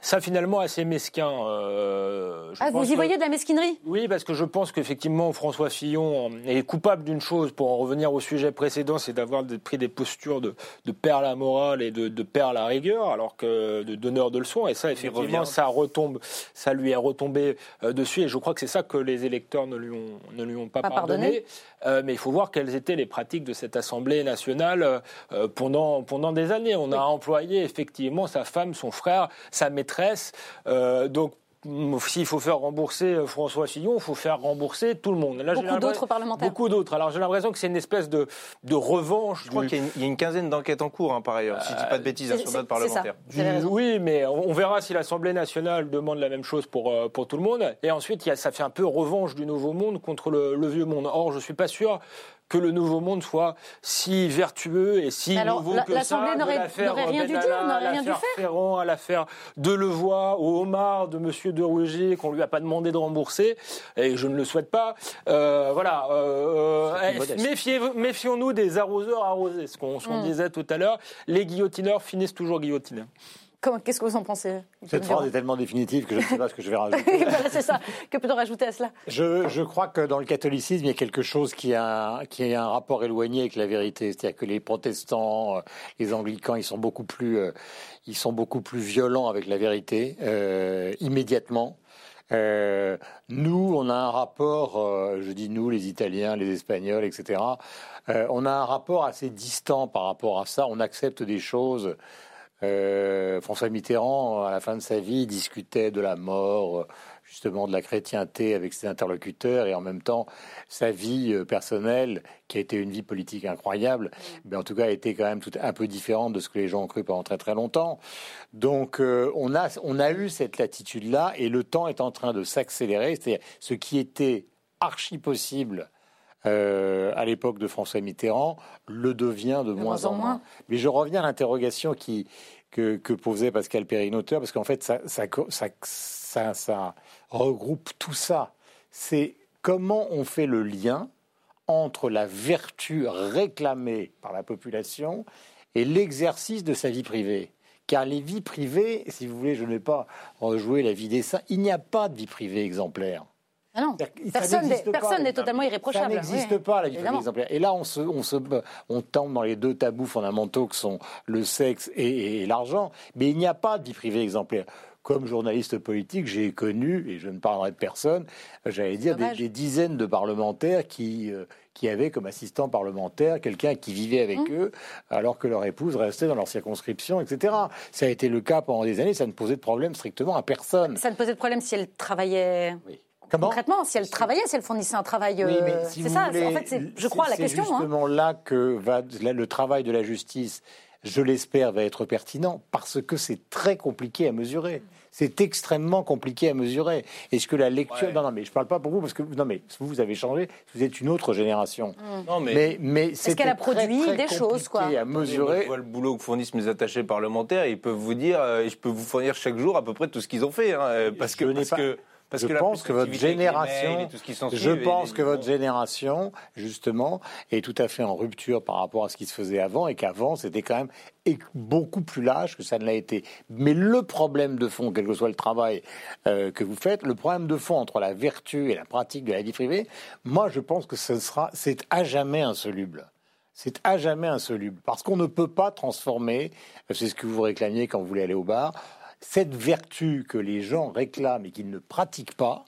ça finalement assez mesquin. euh, je Ah, pense vous y que- voyez de la mesquinerie? Oui, parce que je pense qu'effectivement, François Fillon est coupable d'une chose, pour en revenir au sujet précédent, c'est d'avoir pris des postures de, de père à la morale et de, de père à la rigueur, alors que de donneur de leçons. Et ça, effectivement, ça retombe, ça lui est retombé euh, dessus. Et je crois que c'est ça que les électeurs ne lui ont, ne lui ont pas, Pas pardonné. pardonné. Euh, mais il faut voir quelles étaient les pratiques de cette Assemblée nationale euh, pendant, pendant des années. On a employé effectivement sa femme, son frère, sa maîtresse. Euh, donc, s'il faut faire rembourser euh, François Fillon, il faut faire rembourser tout le monde. Là, Beaucoup d'autres parlementaires. Beaucoup d'autres. Alors j'ai l'impression que c'est une espèce de, de revanche. Je crois du- qu'il y, a une- il y a une quinzaine d'enquêtes en cours, hein, par ailleurs, si je dis pas de bêtises, hein, sur votre c'est ça. raison. Oui, mais on on verra si l'Assemblée nationale demande la même chose pour, euh, pour tout le monde. Et ensuite, il y a, ça fait un peu revanche du nouveau monde contre le, le vieux monde. Or, je ne suis pas sûr que le nouveau monde soit si vertueux et si alors, nouveau la- que l'Assemblée ça. de n'aurait- rien dû dire, n'aurait à rien dû l'affaire faire. Ferrand, à l'affaire Delevoye, au homard de Monsieur de Rugy, qu'on lui a pas demandé de rembourser, et je ne le souhaite pas. Euh, voilà. euh, euh, Méfions-nous des arroseurs arrosés, ce qu'on ce qu'on Mm. disait tout à l'heure. Les guillotineurs finissent toujours guillotinés. Qu'est-ce que vous en pensez Cette phrase est tellement définitive que je ne sais pas ce que je vais rajouter. (laughs) Voilà, c'est ça. Que peut-on rajouter à cela? Je, je crois que dans le catholicisme, il y a quelque chose qui a, un- qui a un rapport éloigné avec la vérité. C'est-à-dire que les protestants, euh, les anglicans, ils sont beaucoup plus, euh, ils sont beaucoup plus violents avec la vérité euh, immédiatement. Euh, nous, on a un rapport, euh, je dis nous, les Italiens, les Espagnols, etc. euh, on a un rapport assez distant par rapport à ça. On accepte des choses. Euh, François Mitterrand, à la fin de sa vie, discutait de la mort, euh, justement de la chrétienté avec ses interlocuteurs, et en même temps, sa vie euh, personnelle, qui a été une vie politique incroyable, mais en tout cas a été quand même tout, un peu différente de ce que les gens ont cru pendant très très longtemps. Donc euh, on, a, on a eu cette latitude-là, et le temps est en train de s'accélérer, c'est-à-dire ce qui était archi possible euh, à l'époque de François Mitterrand le devient de, moins, en moins. Mais je reviens à l'interrogation qui, que, que posait Pascal Perrin-Auteur, parce qu'en fait, ça, ça, ça, ça, ça regroupe tout ça. C'est comment on fait le lien entre la vertu réclamée par la population et l'exercice de sa vie privée. Car les vies privées, si vous voulez, je ne vais pas rejouer la vie des saints, il n'y a pas de vie privée exemplaire. Ah non, Ça personne n'est n'existe totalement Ça irréprochable. n'existe Oui, pas la vie privée évidemment. exemplaire. Et là, on se, on se, on tombe dans les deux tabous fondamentaux que sont le sexe et, et l'argent. Mais il n'y a pas de vie privée exemplaire. Comme journaliste politique, j'ai connu, et je ne parlerai de personne, j'allais dire des, dizaines de parlementaires qui, euh, qui avaient comme assistant parlementaire quelqu'un qui vivait avec Mmh. eux, alors que leur épouse restait dans leur circonscription, etc. Ça a été le cas pendant des années, ça ne posait de problème strictement à personne. Ça ne posait de problème si elle travaillait Comment concrètement, si elle travaillait, si elle fournissait un travail. Oui, mais euh, si c'est ça, voulez, en fait, c'est- je crois, c'est- la question. C'est hein. justement là que va là, le travail de la justice, je l'espère, va être pertinent parce que c'est très compliqué à mesurer. C'est extrêmement compliqué à mesurer. Est-ce que la lecture. Ouais. Non, non, mais je parle pas pour vous parce que non, mais vous, vous avez changé. Vous êtes une autre génération. Non, mais, Mais, mais c'est qu'elle a produit des choses, quoi à mesurer. je vois le boulot que fournissent mes attachés parlementaires, ils peuvent vous dire, euh, et je peux vous fournir chaque jour à peu près tout ce qu'ils ont fait, hein, euh, parce que Je n'ai parce pas- que parce je que pense que votre génération, mails je pense que votre génération, justement, est tout à fait en rupture par rapport à ce qui se faisait avant et qu'avant, c'était quand même beaucoup plus lâche que ça ne l'a été. Mais le problème de fond, quel que soit le travail euh, que vous faites, le problème de fond entre la vertu et la pratique de la vie privée, moi, je pense que ce sera, c'est à jamais insoluble. C'est à jamais insoluble. Parce qu'on ne peut pas transformer, c'est ce que vous réclamiez quand vous voulez aller au bar, cette vertu que les gens réclament et qu'ils ne pratiquent pas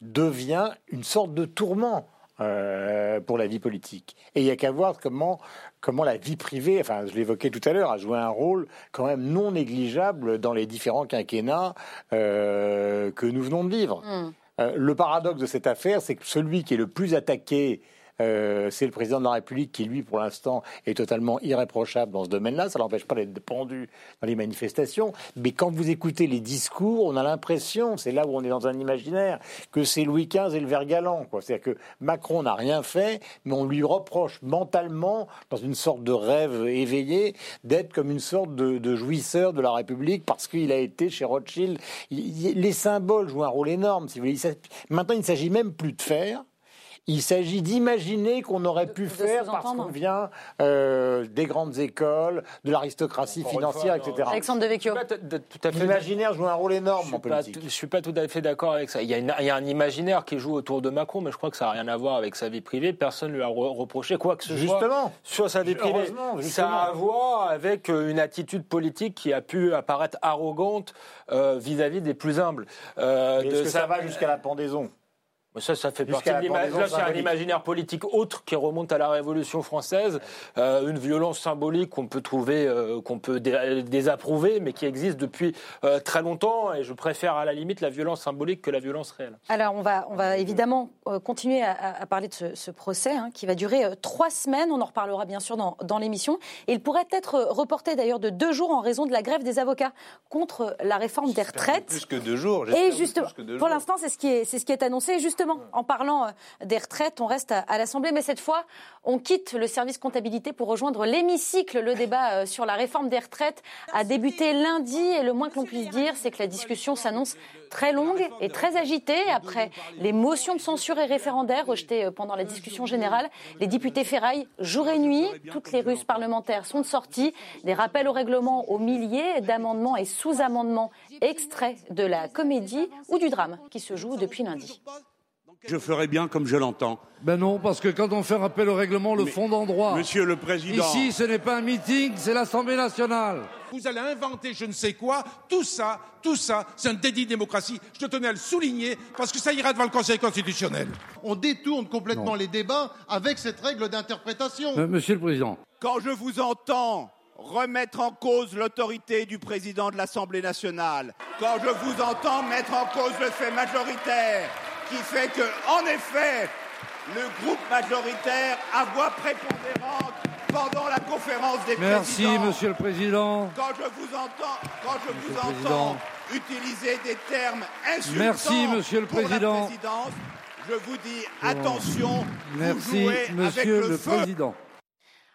devient une sorte de tourment euh, pour la vie politique. Et il n'y a qu'à voir comment, comment la vie privée, enfin je l'évoquais tout à l'heure, a joué un rôle quand même non négligeable dans les différents quinquennats euh, que nous venons de vivre. Hmm. Euh, le paradoxe de cette affaire, c'est que celui qui est le plus attaqué, euh, c'est le président de la République qui, lui, pour l'instant, est totalement irréprochable dans ce domaine-là. Ça l'empêche pas d'être pendu dans les manifestations. Mais quand vous écoutez les discours, on a l'impression, c'est là où on est dans un imaginaire, que c'est Louis XV et le vert galant. C'est-à-dire que Macron n'a rien fait, mais on lui reproche mentalement, dans une sorte de rêve éveillé, d'être comme une sorte de, jouisseur de la République parce qu'il a été chez Rothschild. Il- il- les symboles jouent un rôle énorme. Si vous Maintenant, il ne s'agit même plus de faire. Il s'agit d'imaginer qu'on aurait pu de faire parce qu'on vient euh, des grandes écoles, de l'aristocratie financière, fois, etc. Alexandre Devecchio. L'imaginaire joue un rôle énorme en pas, politique. je suis pas tout à fait d'accord avec ça. Il y, a une- il y a un imaginaire qui joue autour de Macron, mais je crois que ça n'a rien à voir avec sa vie privée. Personne ne lui a re- reproché quoi que ce soit Justement. sur sa vie privée. Ça a à voir avec euh, une attitude politique qui a pu apparaître arrogante euh, vis-à-vis des plus humbles. Euh, Est-ce que ça va jusqu'à la pendaison? Ça, ça fait partie de la l'imaginaire. c'est un imaginaire politique autre qui remonte à la Révolution française, euh, une violence symbolique qu'on peut trouver, euh, qu'on peut dé- désapprouver, mais qui existe depuis euh, très longtemps. Et je préfère à la limite la violence symbolique que la violence réelle. Alors, on va, on va évidemment euh, continuer à, parler de ce, ce procès hein, qui va durer euh, trois semaines. On en reparlera bien sûr dans, dans l'émission. Et il pourrait être reporté d'ailleurs de deux jours en raison de la grève des avocats contre la réforme des retraites. Plus que deux jours. Et justement, pour l'instant, c'est ce qui est, c'est ce qui est annoncé. Et Justement, en parlant euh, des retraites, on reste à, l'Assemblée, mais cette fois, on quitte le service comptabilité pour rejoindre l'hémicycle. Le débat euh, sur la réforme des retraites a débuté lundi, et le moins que l'on puisse dire, c'est que la discussion s'annonce très longue et très agitée. Après les motions de censure et référendaires rejetées euh, pendant la discussion générale, les députés ferraillent jour et nuit. Toutes les ruses parlementaires sont sorties. Des rappels au règlement aux milliers d'amendements et sous-amendements extraits de la comédie ou du drame qui se joue depuis lundi. Je ferai bien comme je l'entends. Ben non, parce que quand on fait rappel au règlement, le fond d'endroit. Monsieur le Président. Ici, ce n'est pas un meeting, c'est l'Assemblée nationale. Vous allez inventer je ne sais quoi. Tout ça, tout ça, c'est un délit de démocratie. Je tenais à le souligner parce que ça ira devant le Conseil constitutionnel. On détourne complètement les débats avec cette règle d'interprétation. Euh, monsieur le Président. Quand je vous entends remettre en cause l'autorité du président de l'Assemblée nationale, quand je vous entends mettre en cause le fait majoritaire, qui fait que, en effet, le groupe majoritaire a voix prépondérante pendant la conférence des Merci, présidents. Monsieur le Président. Quand je vous entends, quand je vous entends utiliser des termes insultants Merci, Monsieur le pour la présidence, je vous dis attention, vous Merci, jouez avec Monsieur le, le feu. Président.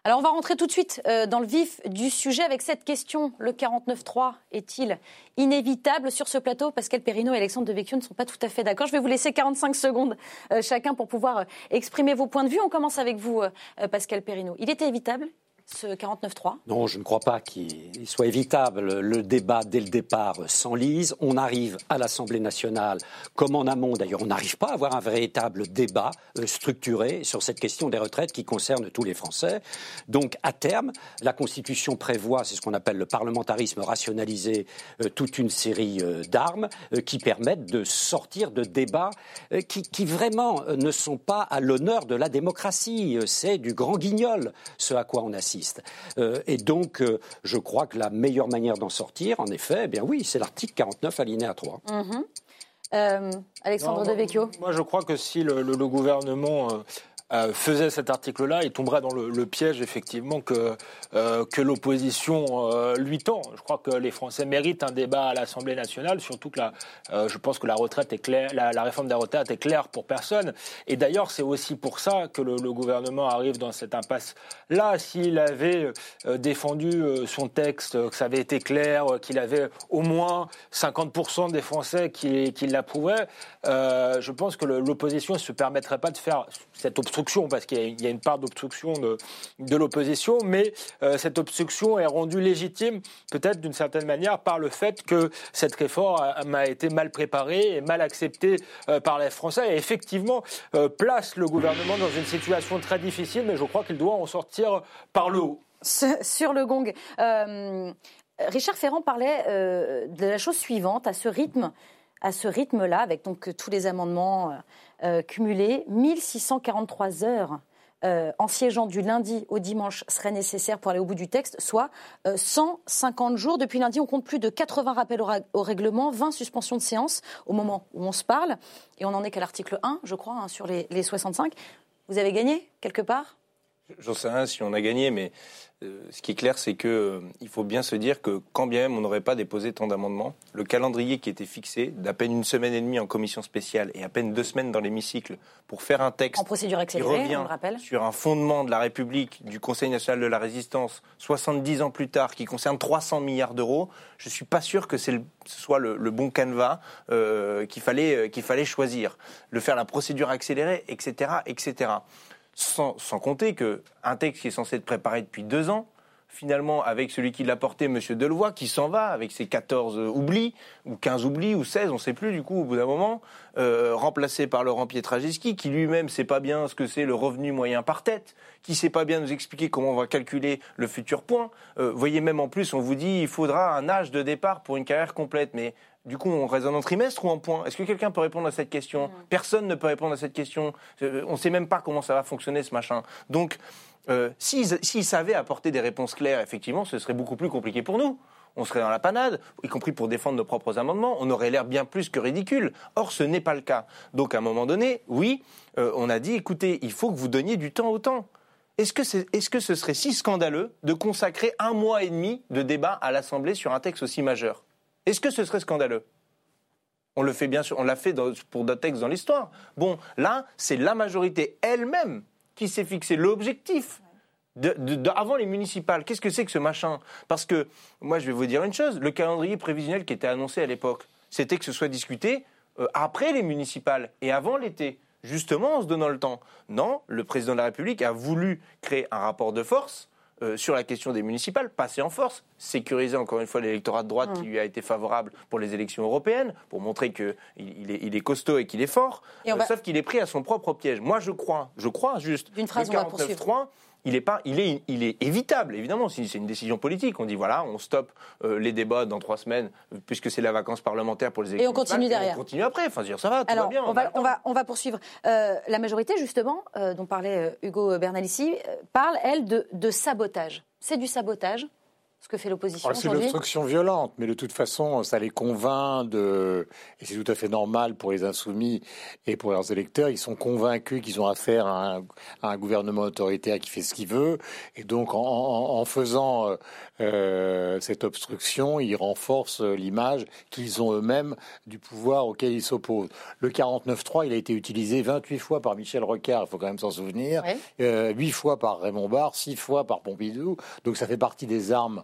Alors on va rentrer tout de suite euh, dans le vif du sujet avec cette question. Le 49.3 est-il inévitable sur ce plateau? Pascal Perrineau et Alexandre Devecchio ne sont pas tout à fait d'accord. Je vais vous laisser 45 secondes euh, chacun pour pouvoir euh, exprimer vos points de vue. On commence avec vous, Pascal Perrineau. Il était évitable? Ce 49.3 Non, je ne crois pas qu'il soit évitable. Le débat, dès le départ, s'enlise. On arrive à l'Assemblée nationale, comme en amont d'ailleurs, on n'arrive pas à avoir un véritable débat euh, structuré sur cette question des retraites qui concerne tous les Français. Donc, à terme, la Constitution prévoit, c'est ce qu'on appelle le parlementarisme rationalisé, euh, toute une série euh, d'armes qui permettent de sortir de débats qui, qui vraiment ne sont pas à l'honneur de la démocratie. C'est du grand guignol, ce à quoi on assiste. Euh, et donc, euh, je crois que la meilleure manière d'en sortir, en effet, eh bien oui, c'est l'article 49 alinéa 3. Mhm. Euh, Alexandre Non, moi- Devecchio Moi, je crois que si le, le- le gouvernement euh, faisait cet article-là, il tomberait dans le, piège, effectivement, que, euh, que l'opposition euh, lui tend. Je crois que les Français méritent un débat à l'Assemblée nationale, surtout que la, je pense que la retraite est claire, la, la réforme des retraites est claire pour personne. Et d'ailleurs, c'est aussi pour ça que le, gouvernement arrive dans cette impasse-là. S'il avait défendu son texte, que ça avait été clair, qu'il avait au moins 50% des Français qui, qui l'approuvaient, je pense que l'opposition ne se permettrait pas de faire cette obstruction, parce qu'il y a- une part d'obstruction de, l'opposition, mais euh, cette obstruction est rendue légitime, peut-être d'une certaine manière, par le fait que cette réforme a, été mal préparée et mal acceptée euh, par les Français, et effectivement euh, place le gouvernement dans une situation très difficile, mais je crois qu'il doit en sortir par le haut. Sur le gong. Euh, Richard Ferrand parlait de la chose suivante, à ce rythme, à ce rythme-là, avec donc tous les amendements euh, euh, cumulés, 1643 heures euh, en siégeant du lundi au dimanche seraient nécessaires pour aller au bout du texte, soit euh, 150 jours. Depuis lundi, on compte plus de 80 rappels au, règlement, 20 suspensions de séance au moment où on se parle, et on n'en est qu'à l'article 1, je crois, hein, sur les 65. Vous avez gagné quelque part? J'en sais rien si on a gagné, mais euh, ce qui est clair, c'est que euh, faut bien se dire que quand bien même on n'aurait pas déposé tant d'amendements, le calendrier qui était fixé d'à peine une semaine et demie en commission spéciale et à peine deux semaines dans l'hémicycle pour faire un texte En procédure qui revient on le rappelle. sur un fondement de la République, du Conseil national de la résistance, 70 ans plus tard, qui concerne 300 milliards d'euros, je suis pas sûr que le- ce soit le, le bon canevas euh, qu'il fallait, qu'il fallait choisir. Le faire la procédure accélérée, etc., etc. Sans, compter que un texte qui est censé être préparé depuis deux ans, finalement, avec celui qui l'a porté, M. Delevoye, qui s'en va avec ses 14 oublis, ou 15 oublis, ou 16, on ne sait plus du coup au bout d'un moment, euh, remplacé par Laurent Pietraszewski, qui lui-même ne sait pas bien ce que c'est le revenu moyen par tête, qui ne sait pas bien nous expliquer comment on va calculer le futur point. Euh, voyez, même en plus, on vous dit il faudra un âge de départ pour une carrière complète, mais du coup, on raisonne en trimestre ou en point? Est-ce que quelqu'un peut répondre à cette question? Personne ne peut répondre à cette question. Euh, On ne sait même pas comment ça va fonctionner ce machin. Donc, euh, s'ils savaient apporter des réponses claires, effectivement, ce serait beaucoup plus compliqué pour nous. On serait dans la panade, y compris pour défendre nos propres amendements. On aurait l'air bien plus que ridicule. Or, ce n'est pas le cas. Donc, à un moment donné, oui, euh, on a dit, écoutez, il faut que vous donniez du temps au temps. Est-ce que, que ce serait si scandaleux de consacrer un mois et demi de débat à l'Assemblée sur un texte aussi majeur? Est-ce que ce serait scandaleux? On le fait bien sûr, on l'a fait pour d'autres textes dans l'histoire. Bon, là, c'est la majorité elle-même qui s'est fixé l'objectif. Avant les municipales, qu'est-ce que c'est que ce machin? Parce que, moi, je vais vous dire une chose, le calendrier prévisionnel qui était annoncé à l'époque, c'était que ce soit discuté euh, après les municipales et avant l'été, justement en se donnant le temps. Non, le président de la République a voulu créer un rapport de force euh, sur la question des municipales, passer en force. sécuriser encore une fois l'électorat de droite Mmh. qui lui a été favorable pour les élections européennes, pour montrer qu'il il est, il est costaud et qu'il est fort, Euh, va- sauf qu'il est pris à son propre piège. Moi, je crois, je crois juste, D'une phrase, le on va poursuivre. 49.3, il est, pas, il, est, il est évitable, évidemment, si c'est une décision politique. On dit, voilà, on stoppe euh, les débats dans trois semaines, puisque c'est la vacance parlementaire pour les élections. on continue derrière. On continue après, enfin, dire, ça va, tout Alors, va bien. on, va, on, va, on va poursuivre. Euh, la majorité, justement, euh, dont parlait Hugo Bernalici, parle, elle, de, de sabotage. C'est du sabotage, ce que fait l'opposition Ah, c'est l'obstruction violente, mais de toute façon, ça les convainc de, et c'est tout à fait normal pour les insoumis et pour leurs électeurs, ils sont convaincus qu'ils ont affaire à un, à un gouvernement autoritaire qui fait ce qu'il veut, et donc en, en- en faisant euh, euh, cette obstruction, ils renforcent euh, l'image qu'ils ont eux-mêmes du pouvoir auquel ils s'opposent. Le 49-3, il a été utilisé 28 fois par Michel Rocard, il faut quand même s'en souvenir, euh, 8 fois par Raymond Barre, 6 fois par Pompidou, donc ça fait partie des armes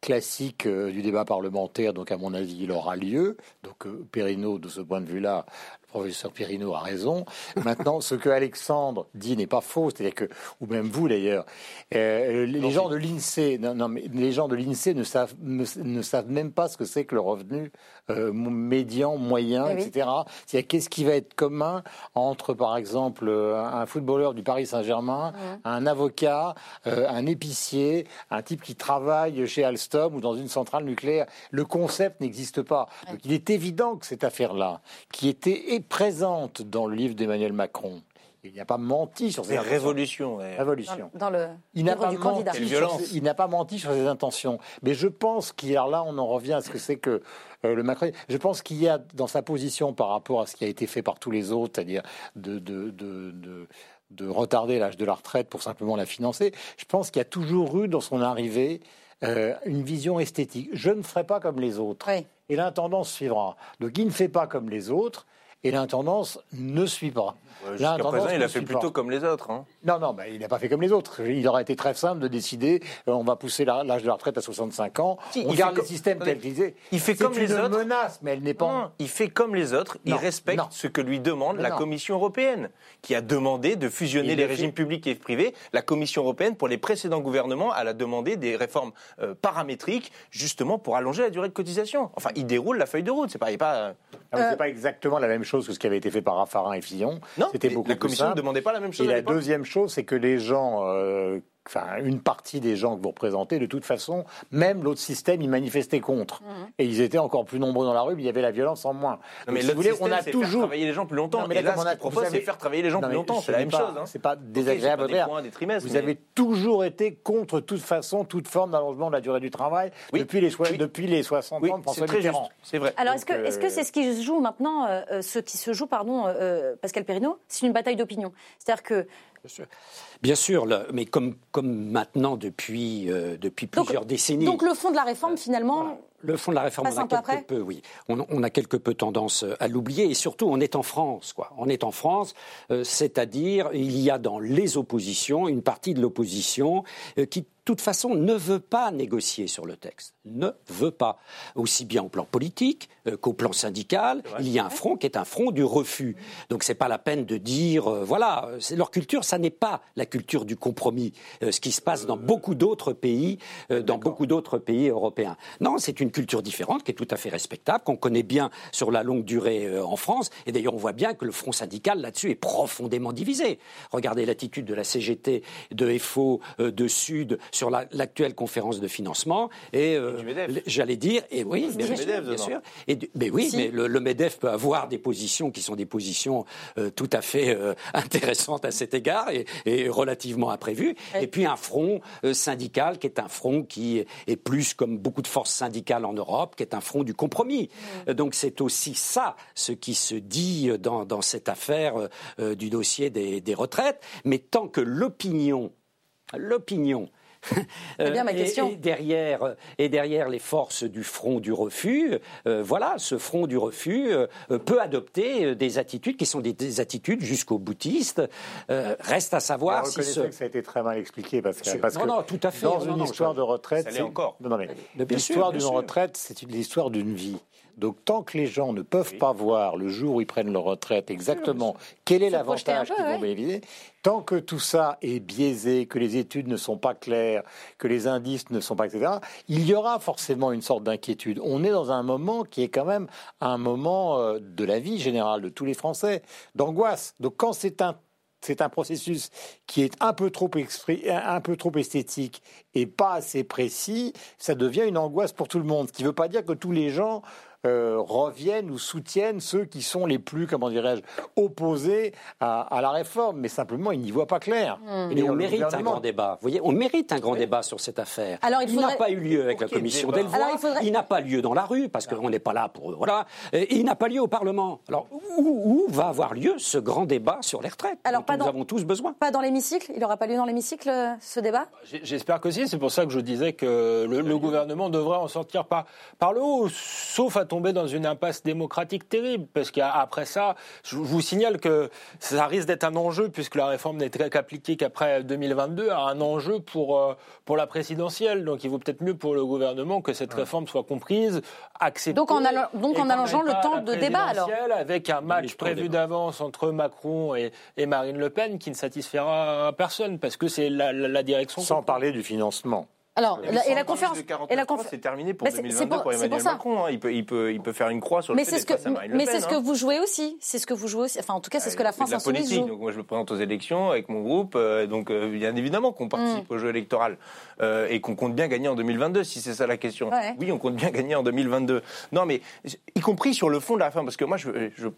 classique euh, du débat parlementaire, donc à mon avis, il aura lieu. Donc euh, Perrineau, de ce point de vue-là, le professeur Perrineau a raison. Maintenant, ce que Alexandre dit n'est pas faux, c'est-à-dire que, ou même vous d'ailleurs, euh, les, les gens de l'INSEE, non, non, mais les gens de l'INSEE ne savent, ne, ne savent même pas ce que c'est que le revenu euh, médian, moyen, Eh oui. etc. C'est-à-dire qu'est-ce qui va être commun entre, par exemple, un footballeur du Paris Saint-Germain, un avocat, euh, un épicier, un type qui travaille chez Alstom ou dans une centrale nucléaire. Le concept n'existe pas. Donc il est évident que cette affaire-là, qui était est présente dans le livre d'Emmanuel Macron, il n'a pas menti sur ses révolutions. Révolution. dans, dans le Il n'a pas menti. Sur ses- il n'a pas menti sur ses intentions. Mais je pense qu'il y a là, on en revient à ce que c'est que euh, le Macron. Je pense qu'il y a dans sa position par rapport à ce qui a été fait par tous les autres, c'est-à-dire de, de, de, de- de retarder l'âge de la retraite pour simplement la financer. Je pense qu'il y a toujours eu dans son arrivée euh, une vision esthétique. Je ne ferai pas comme les autres. Oui. Et l'intendance suivra. Donc il ne fait pas comme les autres. Et l'intendance ne suit pas. Ouais, Jusqu'à présent, il a fait suit plutôt pas. comme les autres. hein. Non, non, bah, il n'a pas fait comme les autres. Il aurait été très simple de décider euh, on va pousser l'âge de la retraite à 65 ans. Si, on il garde fait le comme- système tel qu'il est. Il fait comme les une autres. menace, mais elle n'est pas. Non, il fait comme les autres, il Non, respecte non. ce que lui demande Mais la non. Commission européenne, qui a demandé de fusionner Il les régimes publics et privés. La Commission européenne, pour les précédents gouvernements, elle a demandé des réformes euh, paramétriques, justement pour allonger la durée de cotisation. Enfin, il déroule la feuille de route, c'est pas, il pas... euh, mais pas exactement la même chose que ce qui avait été fait par Raffarin et Fillon. Non, C'était mais beaucoup la Commission ne demandait pas la même chose Et à la deuxième chose, c'est que les gens, euh, enfin une partie des gens que vous représentez, de toute façon, même l'autre système, ils manifestaient contre. Et ils étaient encore plus nombreux dans la rue, mais il y avait la violence en moins. Non, Donc, mais si vous voulez, système, on a c'est toujours faire travailler les gens plus longtemps. Non, mais et là, ce on a- propose, avez- c'est faire travailler les gens Non, plus longtemps. ce C'est la même pas- chose. hein. C'est pas désagréable c'est à pas faire. des points, des trimestres. Vous mais- avez toujours été contre toute façon, toute forme d'allongement de la durée du travail Oui. depuis, les, Oui. depuis les 60 Oui, ans de François c'est très juste. Mitterrand. C'est vrai. Alors, est-ce que est-ce que euh, c'est ce qui se joue maintenant, euh, euh, ce qui se joue, pardon, euh, Pascal Perrineau C'est une bataille d'opinion. C'est-à-dire que Bien sûr, mais comme, comme maintenant depuis, euh, depuis Donc- plusieurs décennies. donc le fond de la réforme, finalement, Le fond de la réforme, on a quelque peu, oui. On, on a quelque peu tendance euh, à l'oublier et surtout, on est en France, quoi. On est en France, euh, c'est-à-dire il y a dans les oppositions une partie de l'opposition euh, qui, toute façon, ne veut pas négocier sur le texte, ne veut pas, aussi bien au plan politique euh, qu'au plan syndical. Il y a un front qui est un front du refus. Donc c'est pas la peine de dire, euh, voilà, leur culture, ça n'est pas la culture du compromis, euh, ce qui se passe dans beaucoup d'autres pays, dans beaucoup d'autres pays européens. Non, c'est une culture différente qui est tout à fait respectable, qu'on connaît bien sur la longue durée en France. Et d'ailleurs, on voit bien que le front syndical là-dessus est profondément divisé. Regardez l'attitude de la CGT, de FO, de Sud sur la- l'actuelle conférence de financement. Et, euh, du MEDEF. l- j'allais dire, et oui, du bien, MEDEF bien sûr. Et du- mais oui, Si. mais le, le MEDEF peut avoir des positions qui sont des positions euh, tout à fait euh, (laughs) intéressantes à cet égard et, et relativement imprévues. Et puis un front euh, syndical qui est un front qui est plus comme beaucoup de forces syndicales en Europe, qui est un front du compromis. Donc c'est aussi ça ce qui se dit dans, dans cette affaire du dossier des, des retraites. Mais tant que l'opinion, l'opinion (laughs) C'est bien ma euh, question. Et, et derrière, euh, et derrière les forces du front du refus, euh, voilà, ce front du refus euh, peut adopter des attitudes qui sont des, des attitudes jusqu'au boutiste. Euh, reste à savoir Alors, si ce... que ça a été très mal expliqué parce que, Je- parce non, que non, tout à fait. dans Non, une non, histoire je- de retraite, l'histoire d'une retraite, c'est une- l'histoire d'une vie. Donc tant que les gens ne peuvent pas voir le jour où ils prennent leur retraite exactement quel est l'avantage qu'ils vont bénéficier, tant que tout ça est biaisé, que les études ne sont pas claires, que les indices ne sont pas, etc., il y aura forcément une sorte d'inquiétude. On est dans un moment qui est quand même un moment euh, de la vie générale de tous les Français, d'angoisse. Donc quand c'est un c'est un processus qui est un peu trop un peu trop esthétique et pas assez précis, ça devient une angoisse pour tout le monde. Ce qui ne veut pas dire que tous les gens euh, reviennent ou soutiennent ceux qui sont les plus, comment dirais-je, opposés à, à la réforme, mais simplement ils n'y voient pas clair. Hmm. Mais on mérite un grand débat. Vous voyez, on mérite un grand débat sur cette affaire. Alors, il n'a pas eu lieu avec la commission. Alors, il faudrait- Il n'a pas lieu dans la rue parce qu'on n'est pas là pour voilà. Et il n'a pas lieu au Parlement. Alors où, où va avoir lieu ce grand débat sur les retraites Alors, dont pas nous dans- avons tous besoin? Pas dans l'hémicycle? Il n'aura pas lieu dans l'hémicycle, euh, ce débat? J- J'espère que si, c'est pour ça que je disais que le, le gouvernement devrait en sortir par, par le haut, sauf à tomber dans une impasse démocratique terrible, parce qu'après ça, je vous signale que ça risque d'être un enjeu, puisque la réforme n'est qu'appliquée qu'après 2022, un enjeu pour, euh, pour la présidentielle. Donc il vaut peut-être mieux pour le gouvernement que cette réforme soit comprise, acceptée. Donc en allant- donc et en qu'on allongeant le temps la de débat, alors. Avec un match prévu d'avance entre Macron et, et Marine Le Pen qui ne satisfera personne, parce que c'est la, la- la direction. Sans parler du financement. Alors, la- et la conférence. Et la 49.3, conf- c'est terminé pour Mais c'est- c'est 2022 pour- pour, pour Emmanuel ça. Macron. hein. Il, peut, il, peut, il peut faire une croix sur le Mais fait ce que, mais c'est ce que hein. vous jouez aussi. C'est ce que vous jouez aussi. Enfin, en tout cas, c'est ce que la C'est France insoumise politique. joue. Donc moi, je me présente aux élections avec mon groupe. euh, donc euh, bien évidemment qu'on participe Mm. au jeu électoral euh, et qu'on compte bien gagner en 2022, si c'est ça la question. Oui, on compte bien gagner en 2022. Non, mais y compris sur le fond de la réforme, parce que moi, je, je-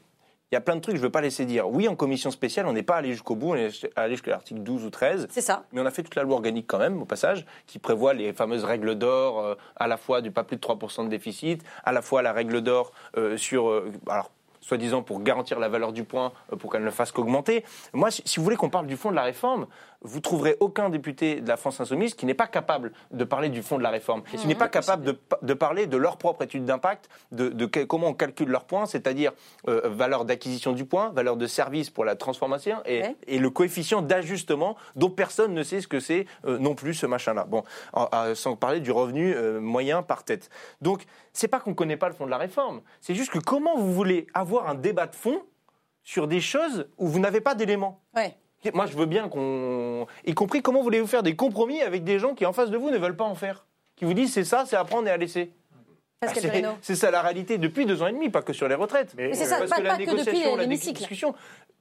il y a plein de trucs que je ne veux pas laisser dire. Oui, en commission spéciale, on n'est pas allé jusqu'au bout, on est allé jusqu'à l'article 12 ou 13. C'est ça. Mais on a fait toute la loi organique quand même, au passage, qui prévoit les fameuses règles d'or, euh, à la fois du pas plus de 3% de déficit, à la fois la règle d'or euh, sur... euh, alors, soi-disant pour garantir la valeur du point, pour qu'elle ne fasse qu'augmenter. Moi, si vous voulez qu'on parle du fond de la réforme, vous trouverez aucun député de la France Insoumise qui n'est pas capable de parler du fond de la réforme, qui n'est pas capable de, pa- de parler de leur propre étude d'impact, de, comment on calcule leur point, c'est-à-dire euh, valeur d'acquisition du point, valeur de service pour la transformation et, Ouais. et le coefficient d'ajustement dont personne ne sait ce que c'est euh, non plus ce machin-là. Bon, sans parler du revenu euh, moyen par tête. Donc, c'est pas qu'on connaît pas le fond de la réforme, c'est juste que comment vous voulez avoir un débat de fond sur des choses où vous n'avez pas d'éléments? Ouais. Moi, je veux bien qu'on. Y compris, comment voulez-vous faire des compromis avec des gens qui, en face de vous, ne veulent pas en faire? Qui vous disent c'est ça, c'est à prendre et à laisser Pascal Ah, c'est- ça la réalité depuis deux ans et demi, pas que sur les retraites. Mais c'est ça, Parce pas- que la pas que depuis négociation, la l'hémicycle. discussion.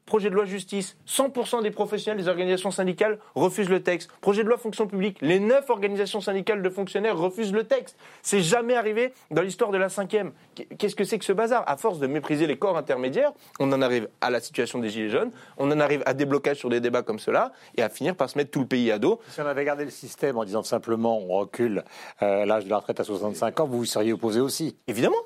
Projet de loi justice, 100% des professionnels des organisations syndicales refusent le texte. Projet de loi fonction publique, les neuf organisations syndicales de fonctionnaires refusent le texte. C'est jamais arrivé dans l'histoire de la cinquième. Qu'est-ce que c'est que ce bazar? À force de mépriser les corps intermédiaires, on en arrive à la situation des gilets jaunes, on en arrive à des blocages sur des débats comme cela, et à finir par se mettre tout le pays à dos. Si on avait gardé le système en disant simplement on recule euh, l'âge de la retraite à 65 ans, vous vous seriez opposé aussi. Évidemment.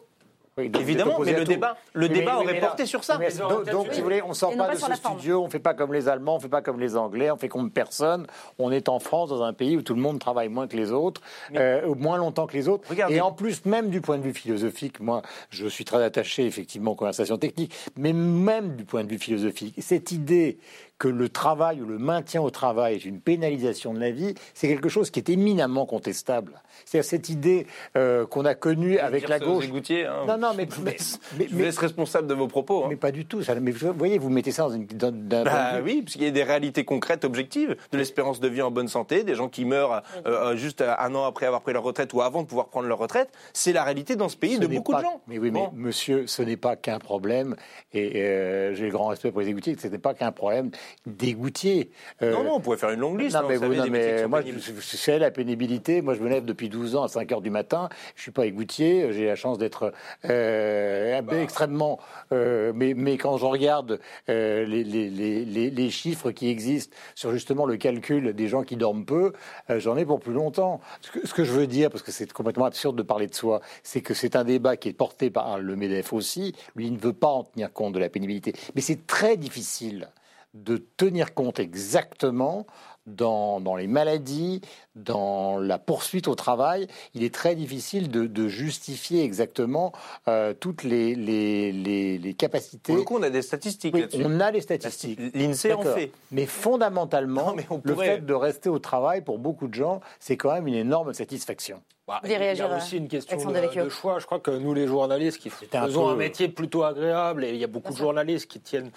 Oui, donc vous Évidemment, mais le débat- le mais- débat aurait mais là- porté sur ça. donc, si vous voulez, on sort Et non pas pas de ce la forme. studio, on fait pas comme les Allemands, on fait pas comme les Anglais, on fait comme personne. On est en France, dans un pays où tout le monde travaille moins que les autres, euh, moins longtemps que les autres. Regardez. Et en plus, même du point de vue philosophique, moi, je suis très attaché effectivement aux conversations techniques, mais même du point de vue philosophique, cette idée que le travail ou le maintien au travail est une pénalisation de la vie, c'est quelque chose qui est éminemment contestable. C'est cette idée euh, qu'on a connue avec la gauche. égoutiers, hein. Non, non, mais, Je (laughs) vous laisse- mais- je vous mais- laisse responsable de vos propos. hein. mais pas du tout. Ça, mais vous voyez, vous mettez ça dans une. Dans, point Bah oui, parce qu'il y a des réalités concrètes, objectives, de l'espérance de vie en bonne santé, des gens qui meurent euh, euh, juste un an après avoir pris leur retraite ou avant de pouvoir prendre leur retraite. C'est la réalité dans ce pays Ce de beaucoup pas- de gens. Mais oui, mais monsieur, ce n'est pas qu'un problème, et euh, j'ai le grand respect pour les égoutiers, ce n'est pas qu'un problème d'égoutiers. Euh, Non, non, on pourrait faire une longue liste. non, hein, mais, vous savez, non, mais moi, je, sais la pénibilité. Moi, je me lève depuis 12 ans à 5 heures du matin. Je suis pas égoutier. J'ai la chance d'être euh, Bah. extrêmement. euh, mais, mais quand je regarde euh, les, les, les, les- les chiffres qui existent sur justement le calcul des gens qui dorment peu, j'en ai pour plus longtemps. Ce que, ce que je veux dire, parce que c'est complètement absurde de parler de soi, c'est que c'est un débat qui est porté par le MEDEF aussi. Lui, il ne veut pas en tenir compte de la pénibilité. Mais c'est très difficile de tenir compte exactement dans, dans les maladies, dans la poursuite au travail, il est très difficile de, de justifier exactement euh, toutes les, les, les, les capacités. Pour le coup, on a des statistiques Oui, on a les statistiques. L'INSEE en fait. Mais fondamentalement, Non, mais on le fait de rester au travail, pour beaucoup de gens, c'est quand même une énorme satisfaction. Bah, il y a aussi une question de, choix. Je crois que nous, les journalistes, qui faisons un, métier plutôt agréable, et il y a beaucoup de journalistes qui tiennent,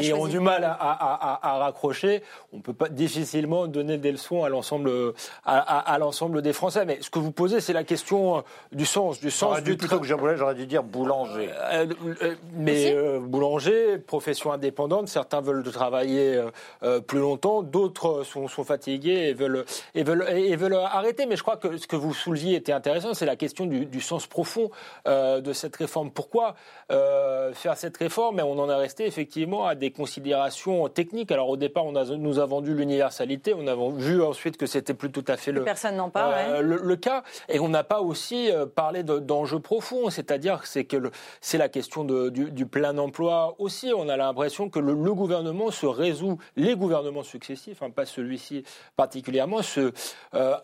qui ont du mal à, raccrocher. On peut pas difficilement donner des leçons à l'ensemble, à, l'ensemble des Français. Mais ce que vous posez, c'est la question du sens, du sens du plutôt que j'aurais dû dire boulanger. Euh, euh, mais euh, boulanger, profession indépendante, certains veulent travailler plus longtemps, d'autres sont, sont, fatigués et veulent, et veulent, et veulent arrêter. Mais je crois que ce que vous souleviez était intéressant, c'est la question du, sens profond euh, de cette réforme. Pourquoi euh, faire cette réforme? Et on en est resté effectivement à des considérations techniques. Alors au départ, on a, nous a vendu l'universalité, on a vu ensuite que c'était plus tout à fait le, Personne parle, euh, le, cas, et on n'a pas aussi parlé d'enjeux profonds, c'est-à-dire c'est que c'est la question de, du, plein emploi aussi. On a l'impression que le, gouvernement se résout, les gouvernements successifs, hein, pas celui-ci particulièrement, se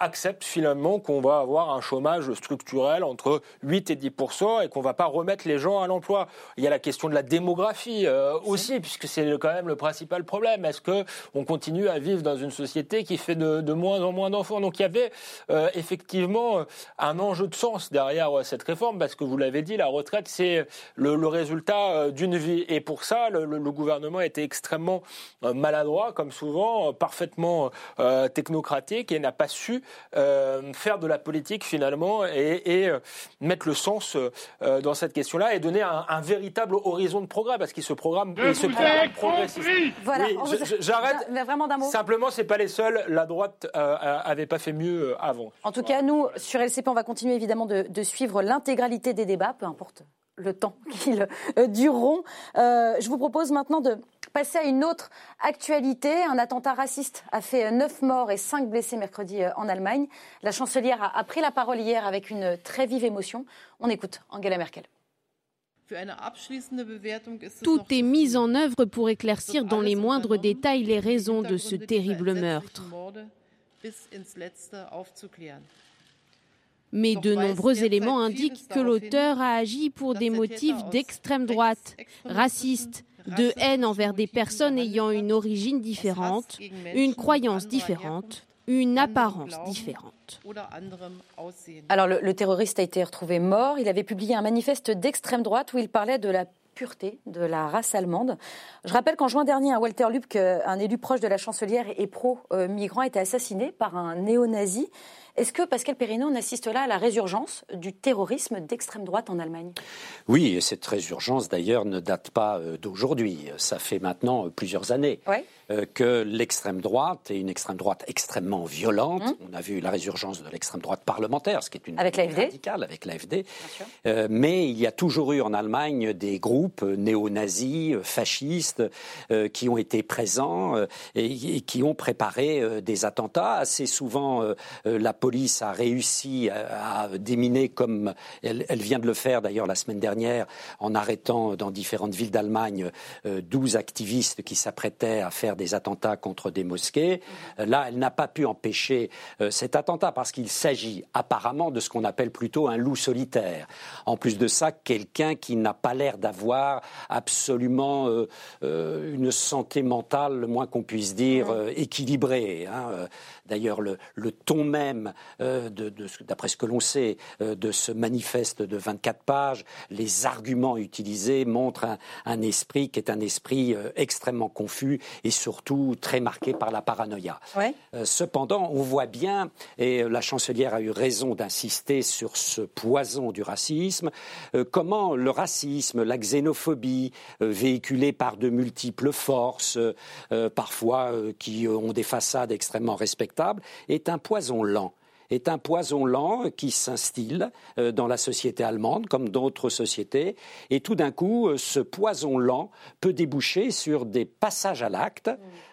acceptent finalement qu'on va avoir un chômage structurel entre 8 et 10% et qu'on ne va pas remettre les gens à l'emploi. Il y a la question de la démographie euh, aussi, puisque c'est quand même le principal problème. Est-ce qu'on continue à vivre dans une société qui fait de, moins en moins d'enfants? Donc il y avait euh, effectivement euh, un enjeu de sens derrière cette réforme, parce que vous l'avez dit, la retraite, c'est le, résultat d'une vie. Et pour ça, le, le gouvernement a été extrêmement maladroit, comme souvent, parfaitement technocratique, et n'a pas su faire de la politique finalement et, euh, mettre le sens euh, dans cette question-là et donner un, véritable horizon de progrès parce qu'il se programme, il se programme progressiste. Voilà, j'arrête. Vraiment d'un mot. Simplement, c'est pas les seuls. La droite euh, avait pas fait mieux avant. En tout cas, nous sur LCP, on va continuer évidemment de, de suivre l'intégralité des débats, peu importe le temps (laughs) qu'ils dureront. je vous propose maintenant de passer à une autre actualité. Un attentat raciste a fait 9 morts et 5 blessés mercredi euh, en Allemagne. La chancelière a pris la parole hier avec une très vive émotion. On écoute Angela Merkel. Tout est mis en œuvre pour éclaircir dans les moindres détails les raisons de ce terrible meurtre. Mais de nombreux éléments indiquent que l'auteur a agi pour des motifs d'extrême droite, racistes, de haine envers des personnes ayant une origine différente, une croyance différente, une apparence différente. Alors le, terroriste a été retrouvé mort. Il avait publié un manifeste d'extrême droite où il parlait de la pureté de la race allemande. Je rappelle qu'en juin dernier, à Walter Lübcke, un élu proche de la chancelière et pro-migrant, a été assassiné par un néo-nazi. Est-ce que, Pascal Perrineau, on assiste là à la résurgence du terrorisme d'extrême droite en Allemagne? Oui, et cette résurgence d'ailleurs ne date pas euh, d'aujourd'hui. Ça fait maintenant euh, plusieurs années. Euh, que l'extrême droite est une extrême droite extrêmement violente. Hum. On a vu la résurgence de l'extrême droite parlementaire, ce qui est une avec radicale avec l'AFD. Euh, mais il y a toujours eu en Allemagne des groupes néo-nazis, fascistes, euh, qui ont été présents et, qui ont préparé des attentats. Assez souvent, la police a réussi à, déminer, comme elle, elle, vient de le faire d'ailleurs la semaine dernière, en arrêtant dans différentes villes d'Allemagne 12 activistes qui s'apprêtaient à faire des attentats contre des mosquées. Euh, là, elle n'a pas pu empêcher euh, cet attentat parce qu'il s'agit apparemment de ce qu'on appelle plutôt un loup solitaire. En plus de ça, quelqu'un qui n'a pas l'air d'avoir absolument euh, une santé mentale, le moins qu'on puisse dire, équilibrée. Hein. D'ailleurs, le, ton même, d'après ce que l'on sait, de ce manifeste de 24 pages, les arguments utilisés montrent un, un esprit qui est un esprit extrêmement confus et surtout très marqué par la paranoïa. Euh, cependant, on voit bien, et la chancelière a eu raison d'insister sur ce poison du racisme, euh, comment le racisme, la xénophobie, euh, véhiculée par de multiples forces, parfois qui ont des façades extrêmement respectables, est un poison lent est un poison lent qui s'instille euh, dans la société allemande comme d'autres sociétés. Et tout d'un coup, euh, ce poison lent peut déboucher sur des passages à l'acte,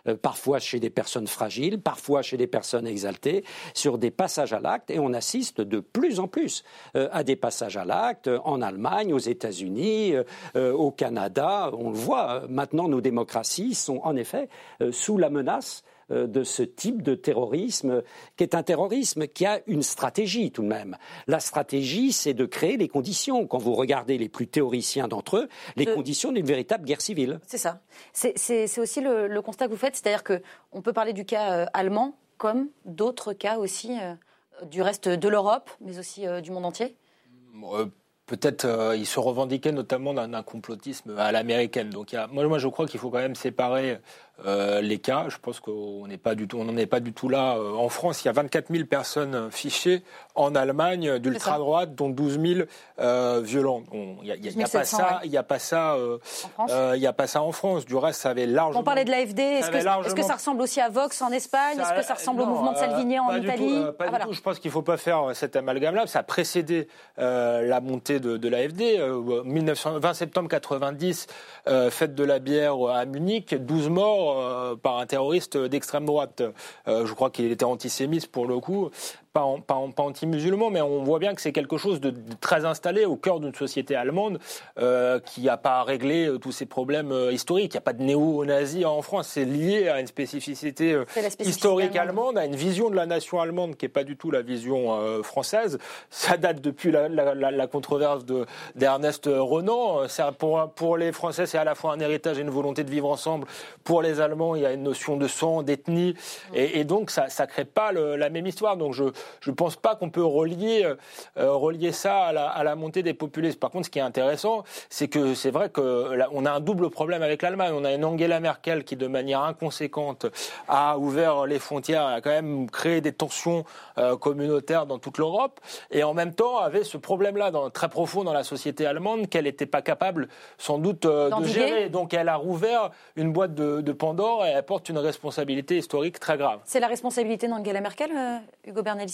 euh, parfois chez des personnes fragiles, parfois chez des personnes exaltées, sur des passages à l'acte. Et on assiste de plus en plus à des passages à l'acte en Allemagne, aux États-Unis, au Canada. On le voit, maintenant nos démocraties sont en effet sous la menace de ce type de terrorisme, qui est un terrorisme qui a une stratégie tout de même. La stratégie, c'est de créer les conditions, quand vous regardez les plus théoriciens d'entre eux, les conditions d'une véritable guerre civile. C'est ça. C'est aussi le, constat que vous faites, c'est-à-dire qu'on peut parler du cas euh, allemand comme d'autres cas aussi. Euh, du reste de l'Europe, mais aussi euh, du monde entier Euh, Peut-être euh, il se revendiquait notamment d'un d'un complotisme à l'américaine. Donc il y a- moi, moi je crois qu'il faut quand même séparer euh, les cas. Je pense qu'on n'est pas du tout, on n'en est pas du tout là. Euh, en France, il y a 24 000 personnes euh, fichées en Allemagne d'ultra droite, dont 12 000 euh, violents. Il n'y a, il y a- il y a pas 700, ça, ouais. il y a pas ça, euh, euh, il y a pas ça en France. Du reste, ça avait largement. On parlait de l'AFD. Est-ce que, ça ressemble aussi à Vox en Espagne? Est-ce que ça ressemble au mouvement de euh, Salvini en Italie tout, euh, pas Ah, du voilà. tout. Je pense qu'il ne faut pas faire euh, cet amalgame-là. Ça a précédé euh, la montée de, de l'AFD. Euh, 1900 20 septembre 90, euh, fête de la bière euh, à Munich, 12 morts euh, par un terroriste d'extrême droite. Euh, je crois qu'il était antisémite pour le coup. Pas, en- pas, en- pas anti-musulman, mais on voit bien que c'est quelque chose de, de très installé au cœur d'une société allemande euh, qui n'a pas réglé euh, tous ces problèmes euh, historiques. Il n'y a pas de néo-nazis en France. C'est lié à une spécificité, euh, spécificité historique allemande. allemande, à une vision de la nation allemande qui n'est pas du tout la vision euh, française. Ça date depuis la, la- la- la controverse de- d'Ernest Renan. Euh, ça, pour, pour les Français, c'est à la fois un héritage et une volonté de vivre ensemble. Pour les Allemands, il y a une notion de sang, d'ethnie. Et, et donc, ça ne crée pas le- la même histoire. Donc, je je ne pense pas qu'on peut relier, euh, euh, relier ça à la, montée des populistes. Par contre, ce qui est intéressant, c'est que c'est vrai qu'on a un double problème avec l'Allemagne. On a une Angela Merkel qui, de manière inconséquente, a ouvert les frontières, et a quand même créé des tensions euh, communautaires dans toute l'Europe, et en même temps avait ce problème-là très profond dans la société allemande qu'elle n'était pas capable, sans doute, de gérer. Donc elle a rouvert une boîte de, Pandore et elle porte une responsabilité historique très grave. C'est la responsabilité d'Angela Merkel, Hugo Bernal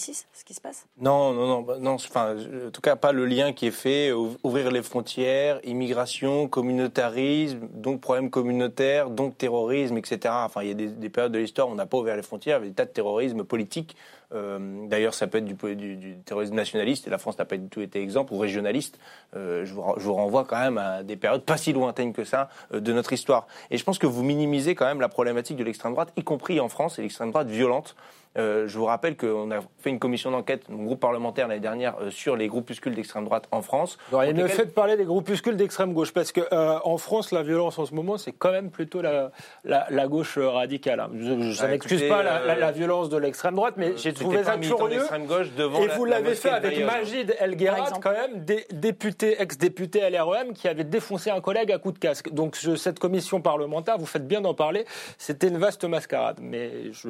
non, non, bah, non, enfin, en tout cas pas le lien qui est fait, ouvrir les frontières, immigration, communautarisme, donc problème communautaire, donc terrorisme, etc. Enfin, il y a des, périodes de l'histoire où on n'a pas ouvert les frontières, il y a des tas de terrorisme politique. Euh, d'ailleurs, ça peut être du, terrorisme nationaliste, et la France n'a pas du tout été exemple, ou régionaliste. Euh, je, vous, renvoie quand même à des périodes pas si lointaines que ça euh, de notre histoire. Et je pense que vous minimisez quand même la problématique de l'extrême droite, y compris en France, et l'extrême droite violente. Euh, je vous rappelle qu'on a fait une commission d'enquête, mon groupe parlementaire l'année dernière, euh, sur les groupuscules d'extrême droite en France. Il y a Contre le lesquels- fait de parler des groupuscules d'extrême gauche, parce que euh, en France, la violence en ce moment, c'est quand même plutôt la, la, la gauche radicale. hein. Je, ça Bah, n'excuse pas la, la- la violence de l'extrême droite, mais j'ai trouvé ça curieux. gauche devant Et la- vous la l'avez fait avec. Magid Elguerat, exemple. quand même, dé- député, ex-député LREM, qui avait défoncé un collègue à coup de casque. Donc je- cette commission parlementaire, vous faites bien d'en parler, c'était une vaste mascarade. Mais je...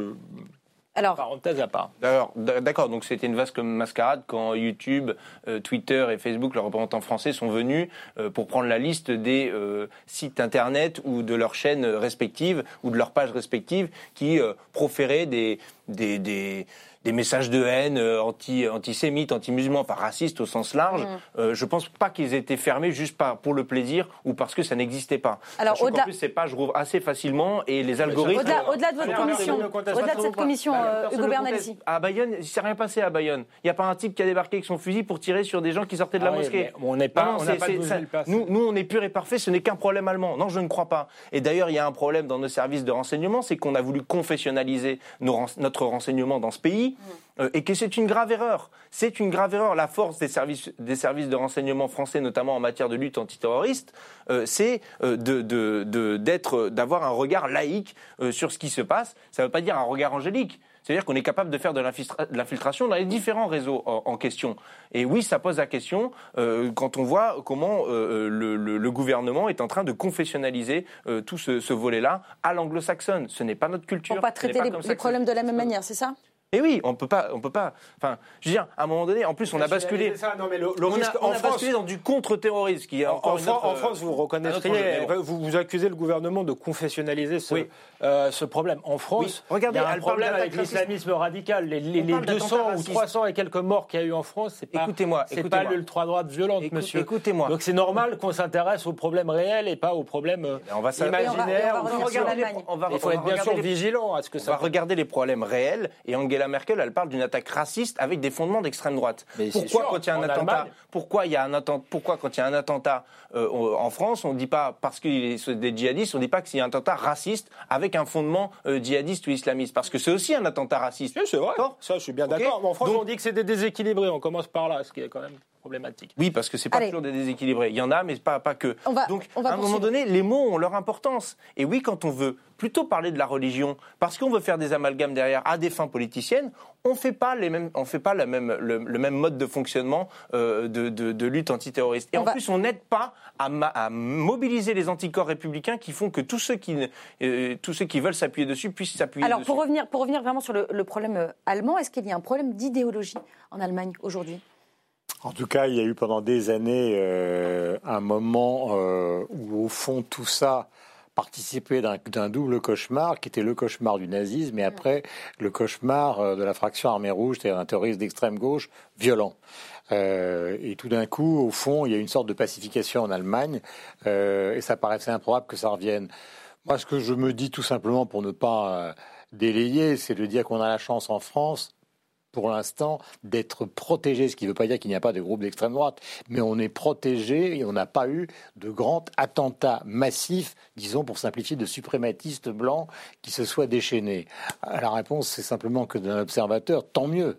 Alors, Parenthèse à part. D'accord. Donc c'était une vaste comme mascarade quand YouTube, euh, Twitter et Facebook, leurs représentants français, sont venus euh, pour prendre la liste des euh, sites internet ou de leurs chaînes respectives ou de leurs pages respectives qui euh, proféraient des, des, des, des messages de haine euh, anti, antisémites, anti-musulmans, enfin racistes au sens large. Euh, je pense pas qu'ils aient été fermés juste par, pour le plaisir ou parce que ça n'existait pas. Alors, au-delà- plus ces pages rouvrent assez facilement et les algorithmes. au-delà au-delà de votre commission, au-delà de cette commission, Bah, euh, Hugo ne conteste. À Bayonne, il s'est rien passé à Bayonne. Il n'y a pas un type qui a débarqué avec son fusil pour tirer sur des gens qui sortaient de la Ah oui, mosquée. on n'est pas- Non, on n'a c'est- pas c'est- 12 000 ça-. Nous, nous, on est pur et parfait, ce n'est qu'un problème allemand. Non, je ne crois pas. Et d'ailleurs, il y a un problème dans nos services de renseignement, c'est qu'on a voulu confessionnaliser nos notre renseignement dans ce pays, euh, et que c'est une grave erreur. C'est une grave erreur. La force des services, des services de renseignement français, notamment en matière de lutte antiterroriste, euh, c'est euh, de- de- de- d'être, d'avoir un regard laïque sur ce qui se passe. Ça ne veut pas dire un regard angélique. C'est-à-dire qu'on est capable de faire de l'infiltra- de l'infiltration dans les différents réseaux en, en question. Et oui, ça pose la question euh, quand on voit comment euh, le, le- le gouvernement est en train de confessionnaliser euh, tout ce, ce volet-là à l'anglo-saxonne. Ce n'est pas notre culture. Pour pas traiter les, ça les ça- problèmes de la même manière, c'est ça? Et oui, on peut pas, on peut pas. Enfin, je veux dire, à un moment donné, en plus, on a basculé. Ça, non, mais le, le On a, risque on en a France, basculé dans du contre-terrorisme, qui est En, autre, euh, France, vous autre reconnaîtriez, vous, vous accusez le gouvernement de confessionnaliser ce, Oui. euh, ce problème. En France, Oui. Regardez, il y a un problème avec l'islamisme radical. Les, les- On les parle d'attentat 200 ou raciste. 300 et quelques morts qu'il y a eu en France, c'est pas, Écoutez-moi, c'est pas écoutez-moi. l'ultra-droite violente, Écoute- monsieur. écoutez-moi. Donc c'est normal qu'on s'intéresse aux problèmes réels et pas aux problèmes euh, on va on va- imaginaires. on va on Il faut on être bien sûr regarder les- vigilant à ce que On ça va regarder les problèmes réels et Angela Merkel, elle parle d'une attaque raciste avec des fondements d'extrême droite. Mais pourquoi sûr, quand il y a un en attentat Allemagne. Pourquoi il y a un attentat Pourquoi quand il y a un attentat euh, en France, on ne dit pas parce qu'il c'est des djihadistes, on ne dit pas que c'est un attentat raciste avec un fondement euh, djihadiste ou islamiste parce que c'est aussi un attentat raciste. Oui, c'est vrai. D'accord Ça, je suis bien d'accord. Mais en France, Donc- on dit que c'est des déséquilibrés. On commence par là, ce qui est quand même problématique. Oui, parce que c'est pas Allez. toujours des déséquilibrés. Il y en a, mais pas, pas que. On va- Donc, on va à un moment donné, les mots ont leur importance. Et oui, quand on veut plutôt parler de la religion, parce qu'on veut faire des amalgames derrière à des fins politiciennes, on fait pas les mêmes, on fait pas la même, le, le même mode de fonctionnement euh, de, de- de lutte antiterroriste. Et On en va- plus, on n'aide pas à, ma- à mobiliser les anticorps républicains qui font que tous ceux qui, ne- euh, tous ceux qui veulent s'appuyer dessus puissent s'appuyer Alors, dessus. pour revenir, pour revenir vraiment sur le, le problème euh, allemand, est-ce qu'il y a un problème d'idéologie en Allemagne aujourd'hui? En tout cas, il y a eu pendant des années euh, un moment euh, où, au fond, tout ça participait d'un double cauchemar, qui était le cauchemar du nazisme, et après le cauchemar euh, de la fraction armée rouge, c'est-à-dire un terroriste d'extrême gauche violent. Euh, et tout d'un coup, au fond, il y a une sorte de pacification en Allemagne, euh, et ça paraissait improbable que ça revienne. Moi, ce que je me dis tout simplement pour ne pas euh, délayer, c'est de dire qu'on a la chance en France pour l'instant, d'être protégé, ce qui ne veut pas dire qu'il n'y a pas de groupe d'extrême droite, mais on est protégé et on n'a pas eu de grands attentats massifs, disons pour simplifier, de suprématistes blancs qui se soient déchaînés. Euh, La réponse, c'est simplement que d'un observateur, tant mieux.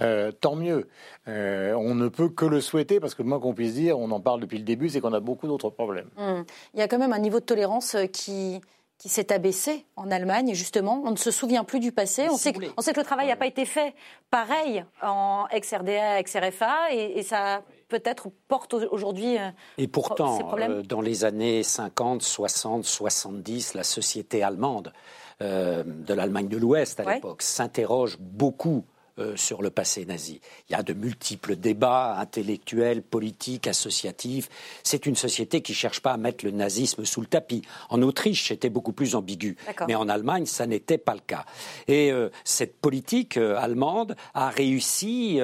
Euh, tant mieux. Euh, on ne peut que le souhaiter parce que le moins qu'on puisse dire, on en parle depuis le début, c'est qu'on a beaucoup d'autres problèmes. Hum. Il y a quand même un niveau de tolérance qui, qui s'est abaissé en Allemagne, justement. On ne se souvient plus du passé. On sait, que, on sait que le travail n'a pas été fait pareil en ex-RDA, ex-RFA, et, et ça peut-être porte au- aujourd'hui euh, Et ces pourtant, problèmes. euh, dans les années 50, 60, 70, la société allemande euh, de l'Allemagne de l'Ouest à Ouais. l'époque s'interroge beaucoup euh, sur le passé nazi. Il y a de multiples débats intellectuels, politiques, associatifs. C'est une société qui ne cherche pas à mettre le nazisme sous le tapis. En Autriche, c'était beaucoup plus ambigu. Mais en Allemagne, ça n'était pas le cas. Et euh, cette politique euh, allemande a réussi,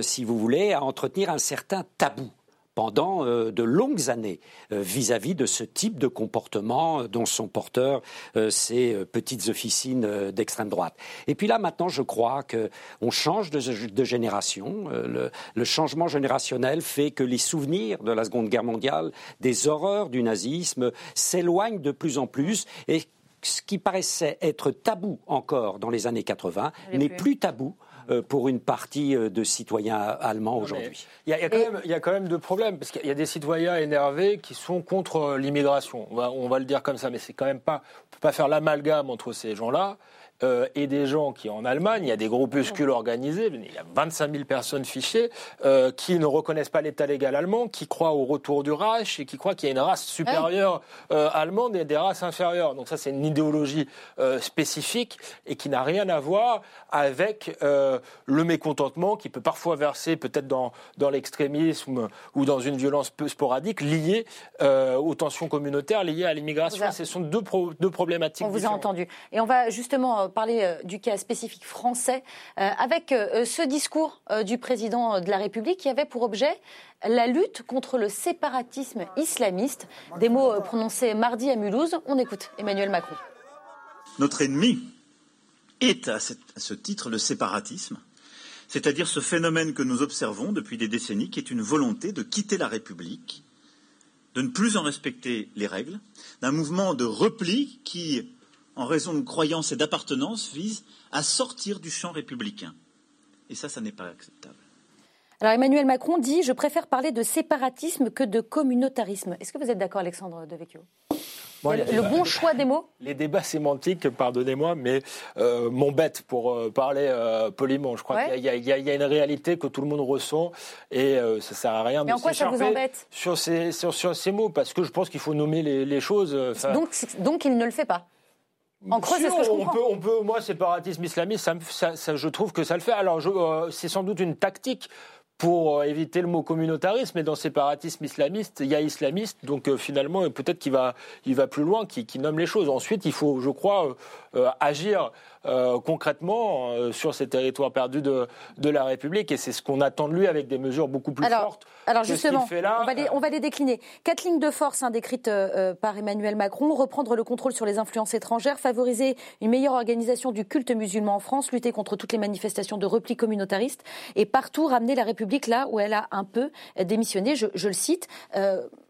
si vous voulez, à entretenir un certain tabou pendant euh, de longues années euh, vis-à-vis de ce type de comportement euh, dont sont porteurs ces petites officines d'extrême droite. Et puis là, maintenant, je crois que on change de, de génération. Le, le changement générationnel fait que les souvenirs de la Seconde Guerre mondiale, des horreurs du nazisme, s'éloignent de plus en plus et ce qui paraissait être tabou encore dans les années 80 n'est n'est plus. plus tabou pour une partie euh, de citoyens allemands aujourd'hui. Il y, a, y quand même, il y a quand même deux problèmes, parce qu'il y a des citoyens énervés qui sont contre euh, l'immigration. On va, on va le dire comme ça, mais c'est quand même pas. On peut pas faire l'amalgame entre ces gens-là. Euh, et des gens qui, en Allemagne, il y a des groupuscules organisés, il y a 25 000 personnes fichées, euh, qui ne reconnaissent pas l'État légal allemand, qui croient au retour du Reich et qui croient qu'il y a une race supérieure euh, allemande et des races inférieures. Donc ça, c'est une idéologie spécifique et qui n'a rien à voir avec le mécontentement qui peut parfois verser peut-être dans, dans l'extrémisme ou dans une violence peu sporadique liée aux tensions communautaires liées à l'immigration. A- Ce sont deux, pro- deux problématiques On vous a différentes. entendu. Et on va justement euh, parler euh, du cas spécifique français euh, avec ce discours du président de la République qui avait pour objet la lutte contre le séparatisme islamiste. Des mots prononcés mardi à Mulhouse. On écoute Emmanuel Macron. Notre ennemi est à ce titre le séparatisme, c'est-à-dire ce phénomène que nous observons depuis des décennies, qui est une volonté de quitter la République, de ne plus en respecter les règles, d'un mouvement de repli qui, en raison de croyances et d'appartenance, vise à sortir du champ républicain. Et ça, ça n'est pas acceptable. Alors Emmanuel Macron dit Je préfère parler de séparatisme que de communautarisme. Est-ce que vous êtes d'accord, Alexandre Devecchio? Bon, le, bon choix des mots? Les débats sémantiques, pardonnez-moi, mais euh, m'embêtent pour euh, parler euh, poliment. Je crois Ouais. qu'il y, a- il y a- il y a une réalité que tout le monde ressent et euh, ça sert à rien Mais de en quoi ça vous embête? sur ces, sur, sur ces mots parce que je pense qu'il faut nommer les, les choses. donc, donc il ne le fait pas? En creux, si, c'est ce que je on peut, on peut, moi, séparatisme islamiste, ça me- ça- ça- je trouve que ça le fait. Alors, euh, c'est sans doute une tactique pour euh, éviter le mot communautarisme, mais dans séparatisme islamiste, il y a islamiste, donc euh, finalement, peut-être qu'il va, il va plus loin, qu'il nomme les choses. Ensuite, il faut, je crois, euh, agir euh, concrètement euh, sur ces territoires perdus de, de la République, et c'est ce qu'on attend de lui avec des mesures beaucoup plus alors, fortes. alors que ce qu'il justement, fait là. on, va les, on va les décliner. Quatre lignes de force hein, décrites euh, euh, par Emmanuel Macron reprendre le contrôle sur les influences étrangères, favoriser une meilleure organisation du culte musulman en France, lutter contre toutes les manifestations de repli communautariste et partout ramener la République là où elle a un peu démissionné. Je, je le cite.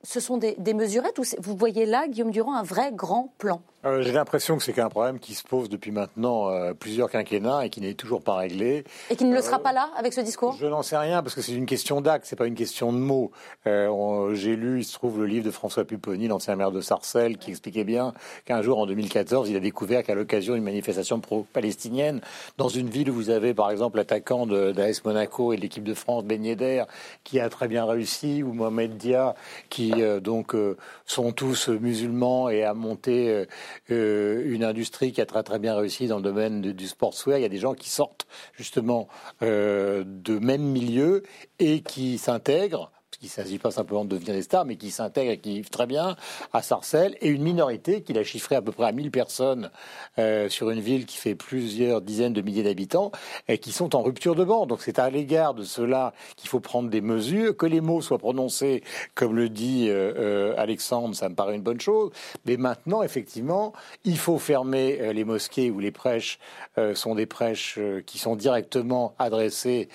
Euh, ce sont des, des mesurettes ou vous voyez là, Guillaume Durand, un vrai grand plan? Euh, J'ai l'impression que c'est un problème qui se pose depuis maintenant euh, plusieurs quinquennats et qui n'est toujours pas réglé. Et qui ne le sera pas là avec ce discours? Je n'en sais rien parce que c'est une question d'acte, c'est pas une question de mots. Euh, J'ai lu, il se trouve, le livre de François Pupponi, l'ancien maire de Sarcelles, qui expliquait bien qu'un jour, en 2014, il a découvert qu'à l'occasion d'une manifestation pro-palestinienne, dans une ville où vous avez, par exemple, l'attaquant d'AS Monaco et de l'équipe de France, Ben Yedder, qui a très bien réussi, ou Mohamed Dia, qui euh, donc euh, sont tous musulmans et a monté euh, une industrie qui a très bien réussi dans le domaine de- du sportswear. Il y a des gens qui sortent justement de même milieu et qui s'intègrent. Qu'il ne s'agit pas simplement de devenir des stars, mais qui s'intègrent et qui vivent très bien à Sarcelles, et une minorité qu'il a chiffrée à peu près à 1000 personnes euh, sur une ville qui fait plusieurs dizaines de milliers d'habitants, et qui sont en rupture de bande. Donc c'est à l'égard de cela qu'il faut prendre des mesures, que les mots soient prononcés, comme le dit euh, euh, Alexandre, ça me paraît une bonne chose. Mais maintenant, effectivement, il faut fermer euh, les mosquées où les prêches euh, sont des prêches qui sont directement adressées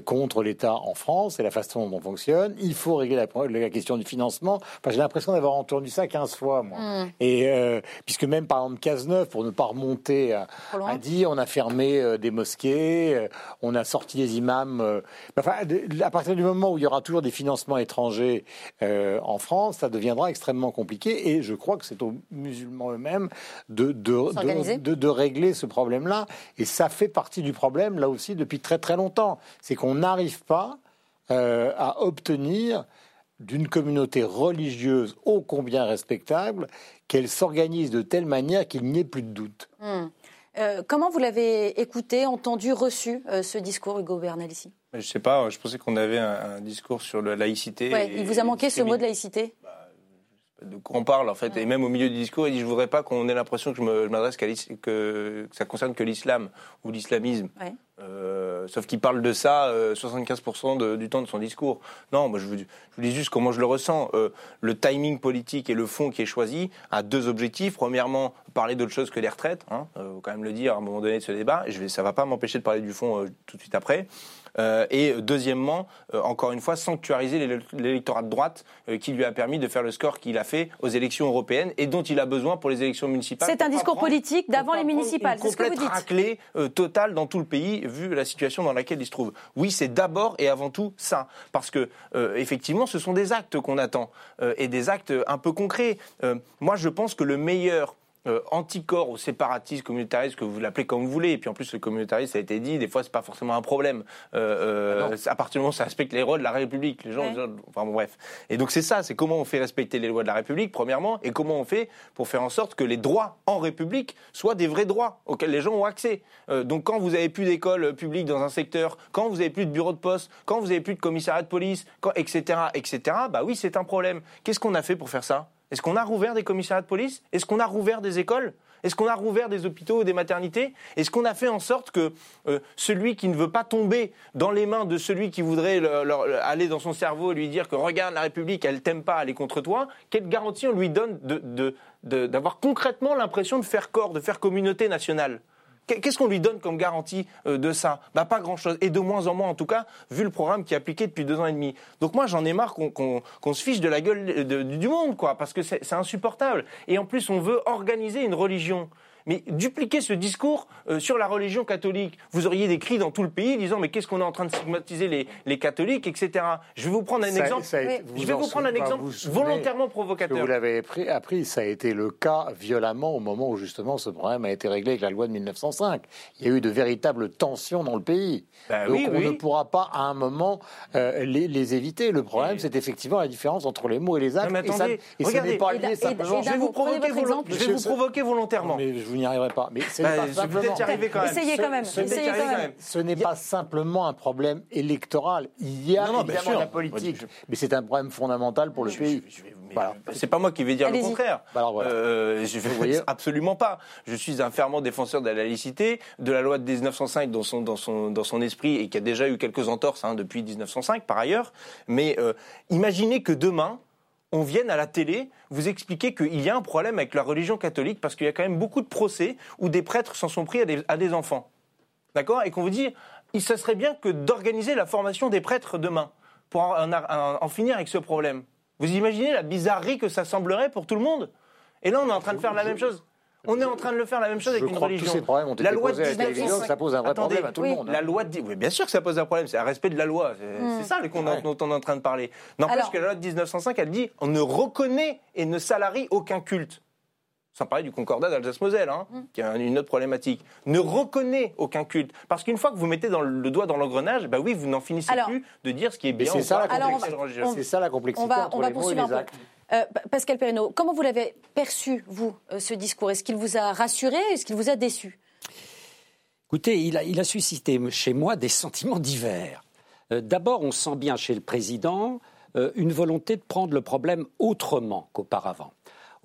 contre l'État en France et la façon dont on fonctionne. Il faut régler la, la question du financement. Enfin, J'ai l'impression d'avoir entendu ça 15 fois, moi. Mm. Et euh, puisque même par exemple Cazeneuve, pour ne pas remonter, a dit on a fermé euh, des mosquées, euh, on a sorti des imams. enfin, à partir du moment où il y aura toujours des financements étrangers en France, ça deviendra extrêmement compliqué. Et je crois que c'est aux musulmans eux-mêmes de, de, S'organiser. de, de- de régler ce problème-là. Et ça fait partie du problème là aussi depuis très très longtemps. C'est qu'on n'arrive pas euh, à obtenir d'une communauté religieuse ô combien respectable qu'elle s'organise de telle manière qu'il n'y ait plus de doute. Hmm. Euh, comment vous l'avez écouté, entendu, reçu euh, ce discours, Hugo Bernal, ici? Je sais pas, je pensais qu'on avait un, un discours sur la laïcité. Ouais, et- Il vous a manqué ce mot de laïcité? De quoi on parle en fait. Et même au milieu du discours il dit je voudrais pas qu'on ait l'impression que je m'adresse qu'à que, que ça concerne que l'islam ou l'islamisme. Ouais. Euh, sauf qu'il parle de ça euh, 75% de- du temps de son discours. Non je vous, je vous dis juste comment je le ressens. Euh, le timing politique et le fond qui est choisi a deux objectifs. Premièrement parler d'autre chose que les retraites hein, euh, faut quand même le dire à un moment donné de ce débat. Et je vais, ça va pas m'empêcher de parler du fond euh, tout de suite après. Euh, et deuxièmement, euh, encore une fois, sanctuariser l'élec- l'électorat de droite euh, qui lui a permis de faire le score qu'il a fait aux élections européennes et dont il a besoin pour les élections municipales. C'est un discours prendre- politique d'avant les municipales, c'est ce que vous dites. raclée euh, totale dans tout le pays, vu la situation dans laquelle il se trouve. Oui, c'est d'abord et avant tout ça, parce que euh, effectivement, ce sont des actes qu'on attend euh, et des actes un peu concrets. Euh, moi, je pense que le meilleur euh, anticorps au séparatisme, communautarisme, que vous l'appelez comme vous voulez. Et puis en plus, le communautarisme, ça a été dit, des fois, c'est pas forcément un problème. Euh, euh, à partir du moment où ça respecte les lois de la République, les gens, Ouais. enfin bon, bref. Et donc c'est ça, c'est comment on fait respecter les lois de la République, premièrement, et comment on fait pour faire en sorte que les droits en République soient des vrais droits auxquels les gens ont accès. Euh, donc quand vous avez plus d'école publique dans un secteur, quand vous avez plus de bureau de poste, quand vous avez plus de commissariat de police, quand, etc., etc., bah oui, c'est un problème. Qu'est-ce qu'on a fait pour faire ça? Est-ce qu'on a rouvert des commissariats de police? Est-ce qu'on a rouvert des écoles? Est-ce qu'on a rouvert des hôpitaux ou des maternités? Est-ce qu'on a fait en sorte que euh, celui qui ne veut pas tomber dans les mains de celui qui voudrait le- le- aller dans son cerveau et lui dire que regarde la République, elle t'aime pas, elle est contre toi, quelle garantie on lui donne d'avoir concrètement l'impression de faire corps, de faire communauté nationale? Qu'est-ce qu'on lui donne comme garantie euh, de ça? Bah, Pas grand-chose. Et de moins en moins, en tout cas, vu le programme qui est appliqué depuis deux ans et demi. Donc moi, j'en ai marre qu'on se fiche de la gueule du monde, quoi, parce que c'est insupportable. Et en plus, on veut organiser une religion. Mais dupliquer ce discours euh, sur la religion catholique, vous auriez des cris dans tout le pays disant mais qu'est-ce qu'on est en train de stigmatiser les, les catholiques, etc. Je vais vous prendre un Ça- exemple. ça été- je vais vous prendre un exemple vous volontairement que provocateur. vous l'avez appris, ça a été le cas violemment au moment où justement ce problème a été réglé avec la loi de 1905. Il y a eu de véritables tensions dans le pays. Bah Donc oui, on oui. ne pourra pas à un moment euh, les, les éviter. Le problème, c'est effectivement la différence entre les mots et les actes. Non, mais et ça- attendez, et regardez. n'est pas lié et- simplement. et je vais vous provoquer, votre je vous je n'y arriverai pas. Mais ce Bah, n'est pas je vais simplement. peut-être y arriver quand même. Essayez quand même. Ce, pas- quand même. ce n'est pas simplement un problème électoral. Il y a Non, non, bien évidemment sûr. la politique, mais c'est un problème fondamental pour le pays. Voilà. C'est pas moi qui vais dire le contraire. Bah alors voilà. Euh, je vais Vous voyez (laughs) absolument pas. Je suis un fervent défenseur de la laïcité, de la loi de 1905 dans son, dans son, dans son esprit et qui a déjà eu quelques entorses hein, depuis 1905 par ailleurs. Mais euh, imaginez que demain, on vienne à la télé vous expliquer qu'il y a un problème avec la religion catholique parce qu'il y a quand même beaucoup de procès où des prêtres s'en sont pris à des, enfants. D'accord? Et qu'on vous dit, ça serait bien que d'organiser la formation des prêtres demain pour en, en- en finir avec ce problème. Vous imaginez la bizarrerie que ça semblerait pour tout le monde? Et là, on est en train de faire la même chose. On est en train de le faire la même chose Je avec une religion. tous ces problèmes ont été la loi posés à la 1905 télévision, que ça pose un vrai Attendez, problème à tout le monde, hein. La loi de... oui, bien sûr que ça pose un problème, c'est un respect de la loi. C'est c'est ça qu'on- dont on est en train de parler. N'empêche que la loi de 1905, elle dit on ne reconnaît et ne salarie aucun culte. Sans parler du concordat d'Alsace-Moselle, hein, Hmm. qui a une autre problématique. Ne reconnaît aucun culte. Parce qu'une fois que vous mettez dans le le doigt dans l'engrenage, bah oui, vous n'en finissez Alors- plus de dire ce qui est bien c'est ça ça la complexité On va, entre on va les mots et les peu. actes. Euh, Pa- Pascal Perrineau, comment vous l'avez perçu, vous, euh, ce discours? Est-ce qu'il vous a rassuré Est-ce qu'il vous a déçu? Écoutez, il a, suscité chez moi des sentiments divers. Euh, D'abord, on sent bien chez le président une volonté de prendre le problème autrement qu'auparavant.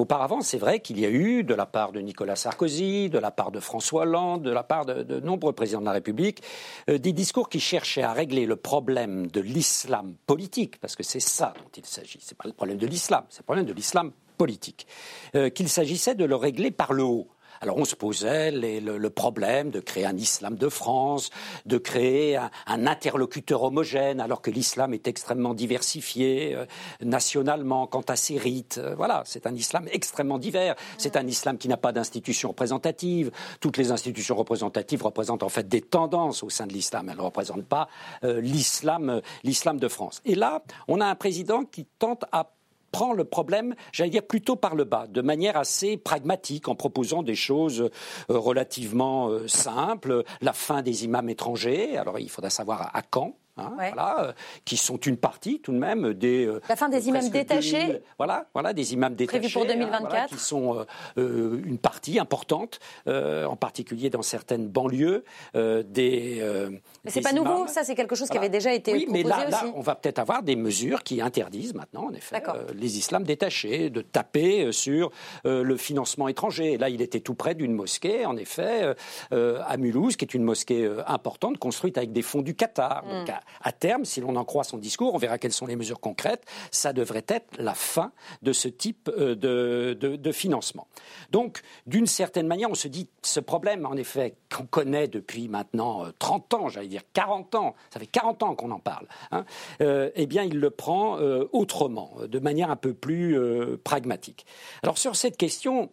Auparavant, c'est vrai qu'il y a eu, de la part de Nicolas Sarkozy, de la part de François Hollande, de la part de, nombreux présidents de la République, euh, des discours qui cherchaient à régler le problème de l'islam politique, parce que c'est ça dont il s'agit. C'est pas le problème de l'islam, c'est le problème de l'islam politique. Euh, qu'il s'agissait de le régler par le haut. Alors on se posait le, problème de créer un islam de France, de créer un, interlocuteur homogène, alors que l'islam est extrêmement diversifié euh, nationalement quant à ses rites. Euh, voilà, c'est un islam extrêmement divers. C'est un islam qui n'a pas d'institution représentative. Toutes les institutions représentatives représentent en fait des tendances au sein de l'islam. Elles ne représentent pas euh, l'islam, l'islam de France. Et là, on a un président qui tente à prend le problème, j'allais dire plutôt par le bas, de manière assez pragmatique, en proposant des choses euh, relativement euh, simples, la fin des imams étrangers. Alors il faudra savoir à, à quand. Hein, Ouais. voilà, euh, qui sont une partie tout de même des euh, La fin des imams presque détachés 2000, voilà, voilà des imams détachés pour hein, 2024. voilà, qui sont euh, euh, une partie importante, euh, en particulier dans certaines banlieues euh, des. euh, Mais c'est pas nouveau, imams. ça c'est quelque chose qui avait déjà été oui, mais proposé là, là, aussi. on va peut-être avoir des mesures qui interdisent maintenant, en effet, euh, les islams détachés, de taper euh, sur euh, le financement étranger. Et là, il était tout près d'une mosquée, en effet, euh, euh, à Mulhouse, qui est une mosquée euh, importante, construite avec des fonds du Qatar. Donc, à, à terme, si l'on en croit son discours, on verra quelles sont les mesures concrètes. Ça devrait être la fin de ce type euh, de, financement. Donc, d'une certaine manière, on se dit, ce problème, en effet, qu'on connaît depuis maintenant euh, 30 ans, j'allais dire 40 ans, ça fait 40 ans qu'on en parle, hein, euh, eh bien, il le prend euh, autrement, de manière un peu plus euh, pragmatique. Alors, sur cette question,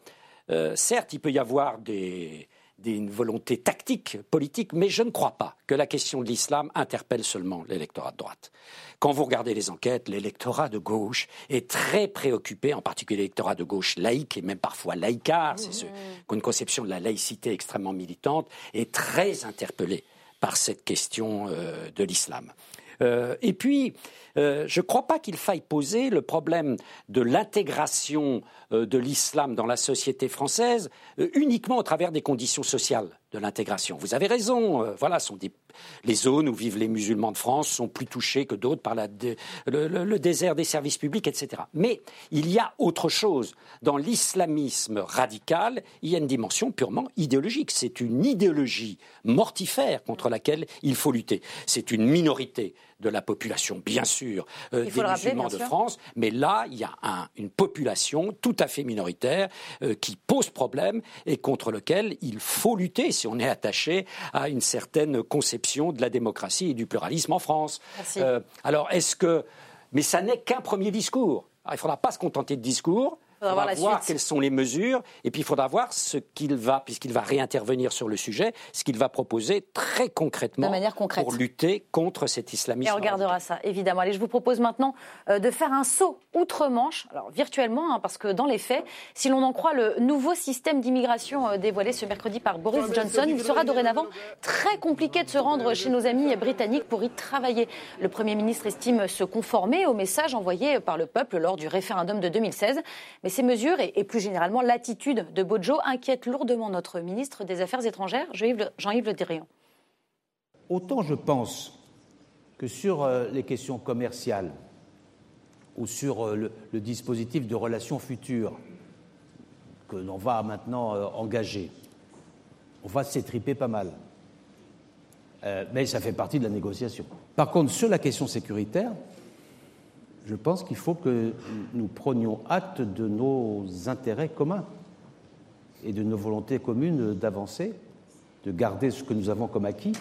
euh, certes, il peut y avoir des, des- une volonté tactique, politique, mais je ne crois pas que la question de l'islam interpelle seulement l'électorat de droite. Quand vous regardez les enquêtes, l'électorat de gauche est très préoccupé, en particulier l'électorat de gauche laïque et même parfois laïcard, c'est ceux qui ont une conception de la laïcité extrêmement militante, est très interpellé par cette question euh, de l'islam. Euh, et puis, euh, je ne crois pas qu'il faille poser le problème de l'intégration euh, de l'islam dans la société française uniquement au travers des conditions sociales de l'intégration. Vous avez raison, voilà, sont les zones où vivent les musulmans de France sont plus touchées que d'autres par le désert des services publics, etc. Mais il y a autre chose. Dans l'islamisme radical, il y a une dimension purement idéologique. C'est une idéologie mortifère contre laquelle il faut lutter. C'est une minorité de la population, bien sûr, euh, des rappeler, musulmans de sûr. France, mais là, il y a un- une population tout à fait minoritaire euh, qui pose problème et contre lequel il faut lutter si on est attaché à une certaine conception de la démocratie et du pluralisme en France. Euh, alors, est-ce que... Mais ça n'est qu'un premier discours. Alors, il ne faudra pas se contenter de discours. Il Faudra voir la voir suite. quelles sont les mesures et puis il faudra voir ce qu'il va, puisqu'il va réintervenir sur le sujet, ce qu'il va proposer très concrètement De manière concrète. pour lutter contre cet islamisme. Et on regardera ça, évidemment. Allez, je vous propose maintenant euh, de faire un saut outre-Manche, alors virtuellement, hein, parce que dans les faits, si l'on en croit le nouveau système d'immigration euh, dévoilé ce mercredi par Boris Johnson, il sera dorénavant très compliqué de se rendre chez nos amis britanniques pour y travailler. Le Premier ministre estime se conformer au message envoyé par le peuple lors du référendum de 2016. Mais ces mesures et, plus généralement l'attitude de Bojo inquiètent lourdement notre ministre des Affaires étrangères, Jean-Yves Le- Drian. Autant je pense que sur euh, les questions commerciales ou sur euh, le, dispositif de relations futures que l'on va maintenant euh, engager, on va s'étriper pas mal. Mais ça fait partie de la négociation. Par contre, sur la question sécuritaire, je pense qu'il faut que nous prenions acte de nos intérêts communs et de nos volontés communes d'avancer, de garder ce que nous avons comme acquis.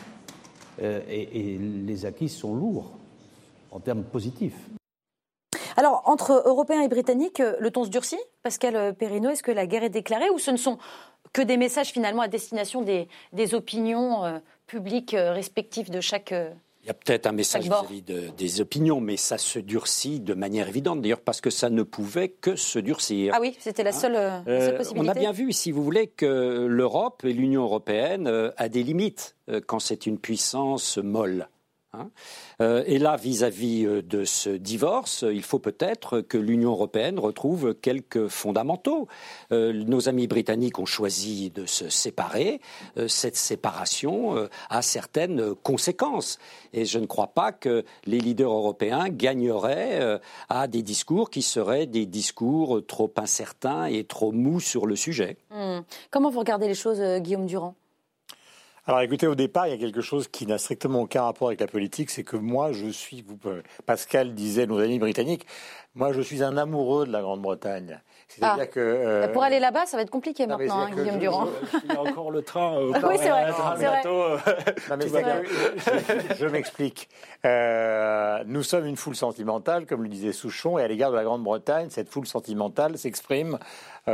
Euh, et, les acquis sont lourds en termes positifs. Alors, entre Européens et Britanniques, le ton se durcit Pascal Perrineau, est-ce que la guerre est déclarée ou ce ne sont que des messages finalement à destination des, des opinions euh, publiques euh, respectives de chaque... euh, Il y a peut-être un message vis-à-vis de- des opinions, mais ça se durcit de manière évidente, d'ailleurs, parce que ça ne pouvait que se durcir. Ah oui, c'était la seule, euh, la seule Euh, possibilité. on a bien vu, si vous voulez, que l'Europe et l'Union européenne euh, a des limites euh, quand c'est une puissance molle. Hein. Euh, et là, vis-à-vis euh, de ce divorce, il faut peut-être que l'Union européenne retrouve quelques fondamentaux. Euh, nos amis britanniques ont choisi de se séparer. Cette séparation a certaines conséquences. Et je ne crois pas que les leaders européens gagneraient à des discours qui seraient des discours trop incertains et trop mous sur le sujet. Hmm. Comment vous regardez les choses, Guillaume Durand? Alors écoutez, au départ, il y a quelque chose qui n'a strictement aucun rapport avec la politique, c'est que moi, je suis, vous, euh, Pascal disait, nos amis britanniques, moi, je suis un amoureux de la Grande-Bretagne. C'est-à-dire Ah. que... euh, Pour aller là-bas, ça va être compliqué non, maintenant, hein, Guillaume je- Durand. Il y a encore le train. euh, Ah (laughs) oui, c'est vrai, euh, je, je m'explique. Euh, nous sommes une foule sentimentale, comme le disait Souchon, et à l'égard de la Grande-Bretagne, cette foule sentimentale s'exprime euh,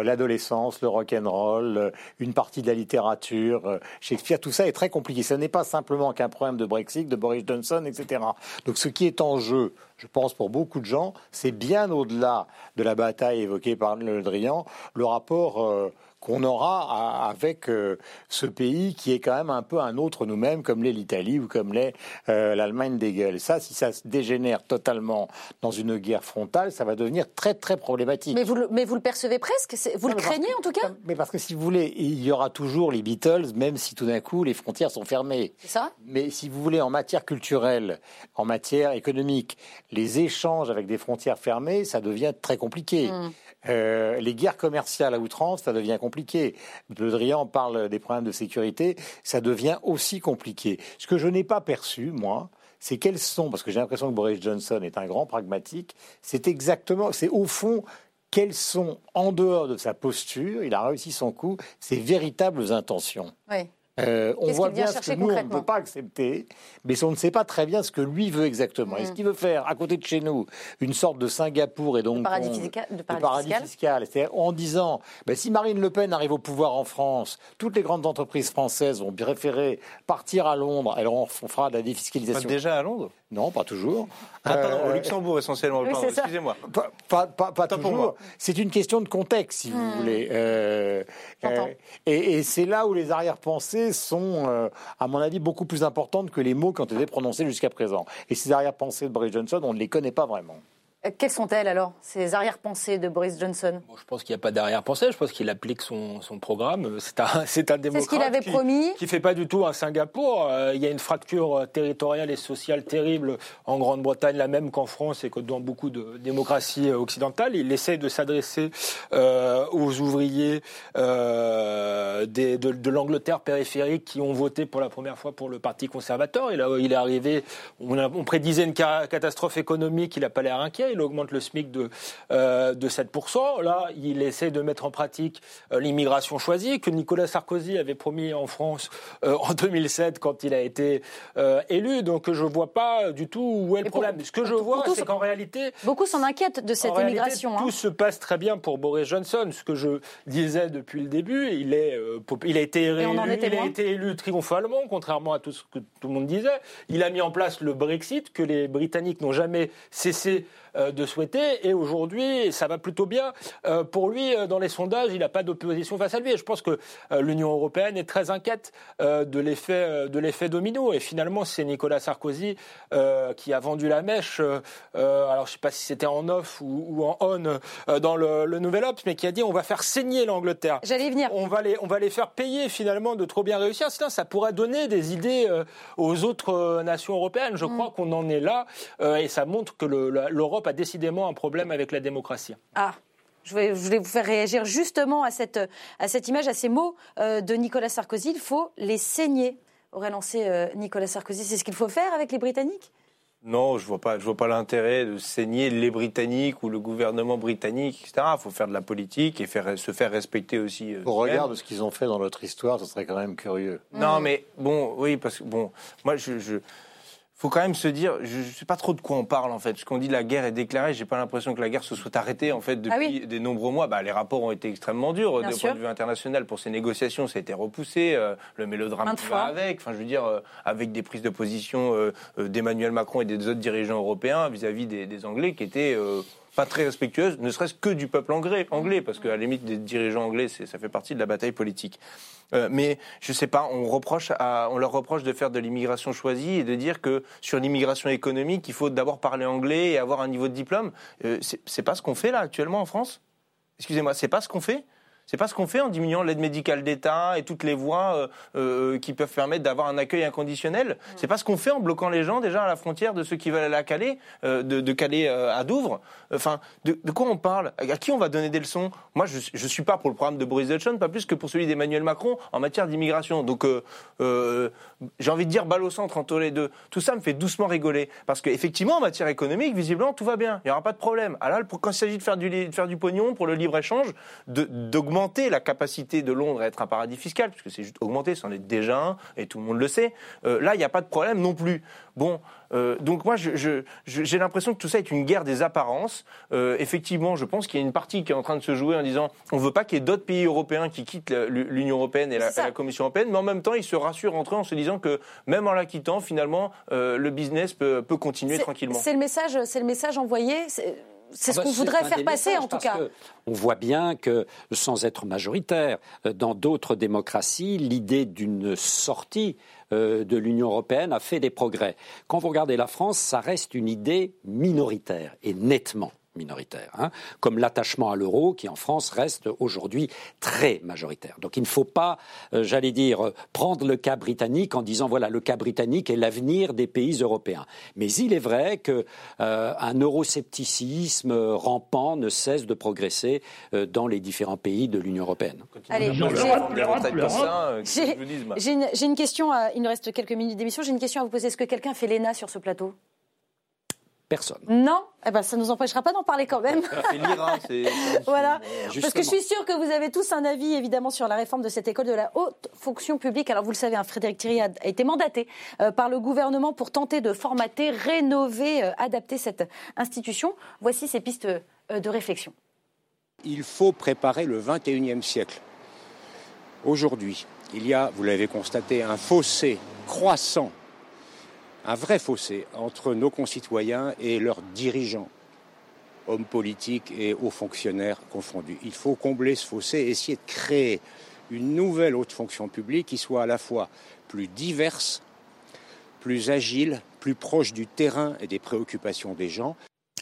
l'adolescence, le rock'n'roll, euh, une partie de la littérature, euh, Shakespeare, tout ça est très compliqué. Ce n'est pas simplement qu'un problème de Brexit, de Boris Johnson, etc. Donc ce qui est en jeu, je pense pour beaucoup de gens, c'est bien au-delà de la bataille évoquée par Le Drian, le rapport euh, qu'on aura avec euh, ce pays qui est quand même un peu un autre nous-mêmes, comme l'est l'Italie ou comme l'est euh, l'Allemagne des gueules. Ça, si ça se dégénère totalement dans une guerre frontale, ça va devenir très très problématique. Mais vous, le, mais vous le percevez presque? Vous Non, le craignez en tout cas? Mais parce que si vous voulez, il y aura toujours les Beatles, même si tout d'un coup les frontières sont fermées. C'est ça? Mais si vous voulez, en matière culturelle, en matière économique, les échanges avec des frontières fermées, ça devient très compliqué. Mm. Euh, les guerres commerciales à outrance, ça devient compliqué. Le Drian parle des problèmes de sécurité, ça devient aussi compliqué. Ce que je n'ai pas perçu, moi, c'est quels sont, parce que j'ai l'impression que Boris Johnson est un grand pragmatique, c'est exactement, c'est au fond quelles sont, en dehors de sa posture, il a réussi son coup, ses véritables intentions. Oui. Euh, on voit bien ce que nous, on ne peut pas accepter, mais on ne sait pas très bien ce que lui veut exactement. Mm. Est-ce qu'il veut faire, à côté de chez nous, une sorte de Singapour et donc paradis fiscal- de paradis fiscal. En disant, ben, si Marine Le Pen arrive au pouvoir en France, toutes les grandes entreprises françaises vont préférer partir à Londres, alors on fera de la défiscalisation. Pas déjà à Londres? Non, pas toujours. Ah, pardon, au Euh, Luxembourg essentiellement. oui, pardon. Excusez-moi. pas, pas, pas, pas Tant pour toujours. moi. C'est une question de contexte, si vous Hmm. voulez. Euh, euh, et et c'est là où les arrière-pensées sont, euh, à mon avis, beaucoup plus importantes que les mots qui ont été prononcés jusqu'à présent. Et ces arrière-pensées de Boris Johnson, on ne les connaît pas vraiment. Euh, Quelles sont-elles alors, ces arrière-pensées de Boris Johnson? Bon, je pense qu'il n'y a pas d'arrière-pensée. Je pense qu'il applique son, son programme. C'est un, (laughs) c'est un démocrate. ce qu'il avait qui, promis. Qui fait pas du tout un Singapour. Euh, il y a une fracture euh, territoriale et sociale terrible en Grande-Bretagne, la même qu'en France et que dans beaucoup de démocraties occidentales. Il essaie de s'adresser euh, aux ouvriers euh, des- de, de l'Angleterre périphérique qui ont voté pour la première fois pour le Parti conservateur. Il, est arrivé, on, a- on prédisait une ca- catastrophe économique, il n'a pas l'air inquiet. Il augmente le SMIC de, euh, de 7%. Là, il essaie de mettre en pratique euh, l'immigration choisie que Nicolas Sarkozy avait promis en France euh, en 2007 quand il a été élu. Donc je ne vois pas du tout où est le pour- problème. Ce que je vois, c'est qu'en réalité, Beaucoup s'en inquiètent de cette en réalité, immigration. hein. tout se passe très bien pour Boris Johnson. Ce que je disais depuis le début, il, est, il a été réélu, il a été élu triomphalement, contrairement à tout ce que tout le monde disait. Il a mis en place le Brexit que les Britanniques n'ont jamais cessé de souhaiter. Et aujourd'hui, ça va plutôt bien. Euh, pour lui, euh, dans les sondages, il n'a pas d'opposition face à lui. Et je pense que euh, l'Union européenne est très inquiète euh, de l'effet euh, de l'effet domino. Et finalement, c'est Nicolas Sarkozy euh, qui a vendu la mèche. euh, euh, alors, je ne sais pas si c'était en off ou, ou en on euh, dans le, le Nouvel Obs, mais qui a dit on va faire saigner l'Angleterre. J'allais venir. On va les on va les faire payer finalement de trop bien réussir. Sinon, ça pourrait donner des idées euh, aux autres euh, nations européennes. Je crois qu'on en est là euh, et ça montre que le- la- l'Europe a décidément un problème avec la démocratie. Ah, je voulais, je voulais vous faire réagir justement à cette, à cette image, à ces mots euh, de Nicolas Sarkozy. Il faut les saigner, aurait lancé euh, Nicolas Sarkozy. C'est ce qu'il faut faire avec les Britanniques? Non, je vois pas, je vois pas l'intérêt de saigner les Britanniques ou le gouvernement britannique, etc. Il faut faire de la politique et faire, se faire respecter aussi. euh, Au regard de ce qu'ils ont fait dans notre histoire, ce serait quand même curieux. Non, mais bon, oui, parce que bon, moi, je, je, faut quand même se dire, je ne sais pas trop de quoi on parle en fait. Ce qu'on dit la guerre est déclarée, j'ai pas l'impression que la guerre se soit arrêtée en fait depuis Ah oui. des nombreux mois. Bah, les rapports ont été extrêmement durs d'un point de vue international pour ces négociations. Ça a été repoussé, euh, le mélodrame qui va avec. Enfin, je veux dire, euh, avec des prises de position euh, d'Emmanuel Macron et des autres dirigeants européens vis-à-vis des, des Anglais qui étaient pas très respectueuses, ne serait-ce que du peuple anglais, parce qu'à la limite des dirigeants anglais, ça fait partie de la bataille politique. Euh, mais je sais pas, on, leur reproche de faire de l'immigration choisie et de dire que sur l'immigration économique, il faut d'abord parler anglais et avoir un niveau de diplôme. Euh, c'est pas ce qu'on fait là actuellement en France? Excusez-moi, c'est pas ce qu'on fait? C'est pas ce qu'on fait en diminuant l'aide médicale d'État et toutes les voies euh, euh, qui peuvent permettre d'avoir un accueil inconditionnel. C'est pas ce qu'on fait en bloquant les gens déjà à la frontière de ceux qui veulent aller à Calais, euh, de, de Calais à Douvres. Enfin, de, de quoi on parle? À qui on va donner des leçons? Moi, je, je suis pas pour le programme de Boris Johnson, pas plus que pour celui d'Emmanuel Macron en matière d'immigration. Donc, j'ai envie de dire balle au centre entre les deux. Tout ça me fait doucement rigoler parce qu'effectivement, en matière économique, visiblement, tout va bien. Il n'y aura pas de problème. Alors pour- quand il s'agit de faire du, li- de faire du pognon pour le libre échange, de- d'augmenter la capacité de Londres à être un paradis fiscal, puisque c'est juste augmenter, c'en est déjà un, et tout le monde le sait. Euh, là, il n'y a pas de problème non plus. Bon, euh, donc moi, j'ai l'impression que tout ça est une guerre des apparences. Euh, effectivement, je pense qu'il y a une partie qui est en train de se jouer en disant on ne veut pas qu'il y ait d'autres pays européens qui quittent l'Union européenne et la, et Commission européenne, mais en même temps, ils se rassurent entre eux en se disant que même en la quittant, finalement, euh, le business peut, peut continuer tranquillement. C'est le message, c'est le message envoyé. C'est Ah ce bah, qu'on voudrait faire passer, en tout cas. On voit bien que, sans être majoritaire, euh, dans d'autres démocraties, l'idée d'une sortie euh, de l'Union européenne a fait des progrès. Quand vous regardez la France, ça reste une idée minoritaire et nettement minoritaire, hein, comme l'attachement à l'euro qui en France reste aujourd'hui très majoritaire. Donc il ne faut pas, euh, j'allais dire, prendre le cas britannique en disant voilà le cas britannique est l'avenir des pays européens. Mais il est vrai que euh, un euroscepticisme rampant ne cesse de progresser euh, dans les différents pays de l'Union européenne. Allez, j'ai- une, question, à- il nous reste quelques minutes d'émission, j'ai une question à vous poser. Est-ce que quelqu'un fait l'ENA sur ce plateau? Personne. Non eh ben, Ça ne nous empêchera pas d'en parler quand même. C'est l'IRA, c'est- (laughs) voilà. Justement. Parce que je suis sûre que vous avez tous un avis, évidemment, sur la réforme de cette école de la haute fonction publique. Alors, vous le savez, hein, Frédéric Thierry a, a été mandaté euh, par le gouvernement pour tenter de formater, rénover, euh, adapter cette institution. Voici ces pistes euh, de réflexion. Il faut préparer le 21e siècle. Aujourd'hui, il y a, vous l'avez constaté, un fossé croissant, un vrai fossé entre nos concitoyens et leurs dirigeants, hommes politiques et hauts fonctionnaires confondus. Il faut combler ce fossé et essayer de créer une nouvelle haute fonction publique qui soit à la fois plus diverse, plus agile, plus proche du terrain et des préoccupations des gens.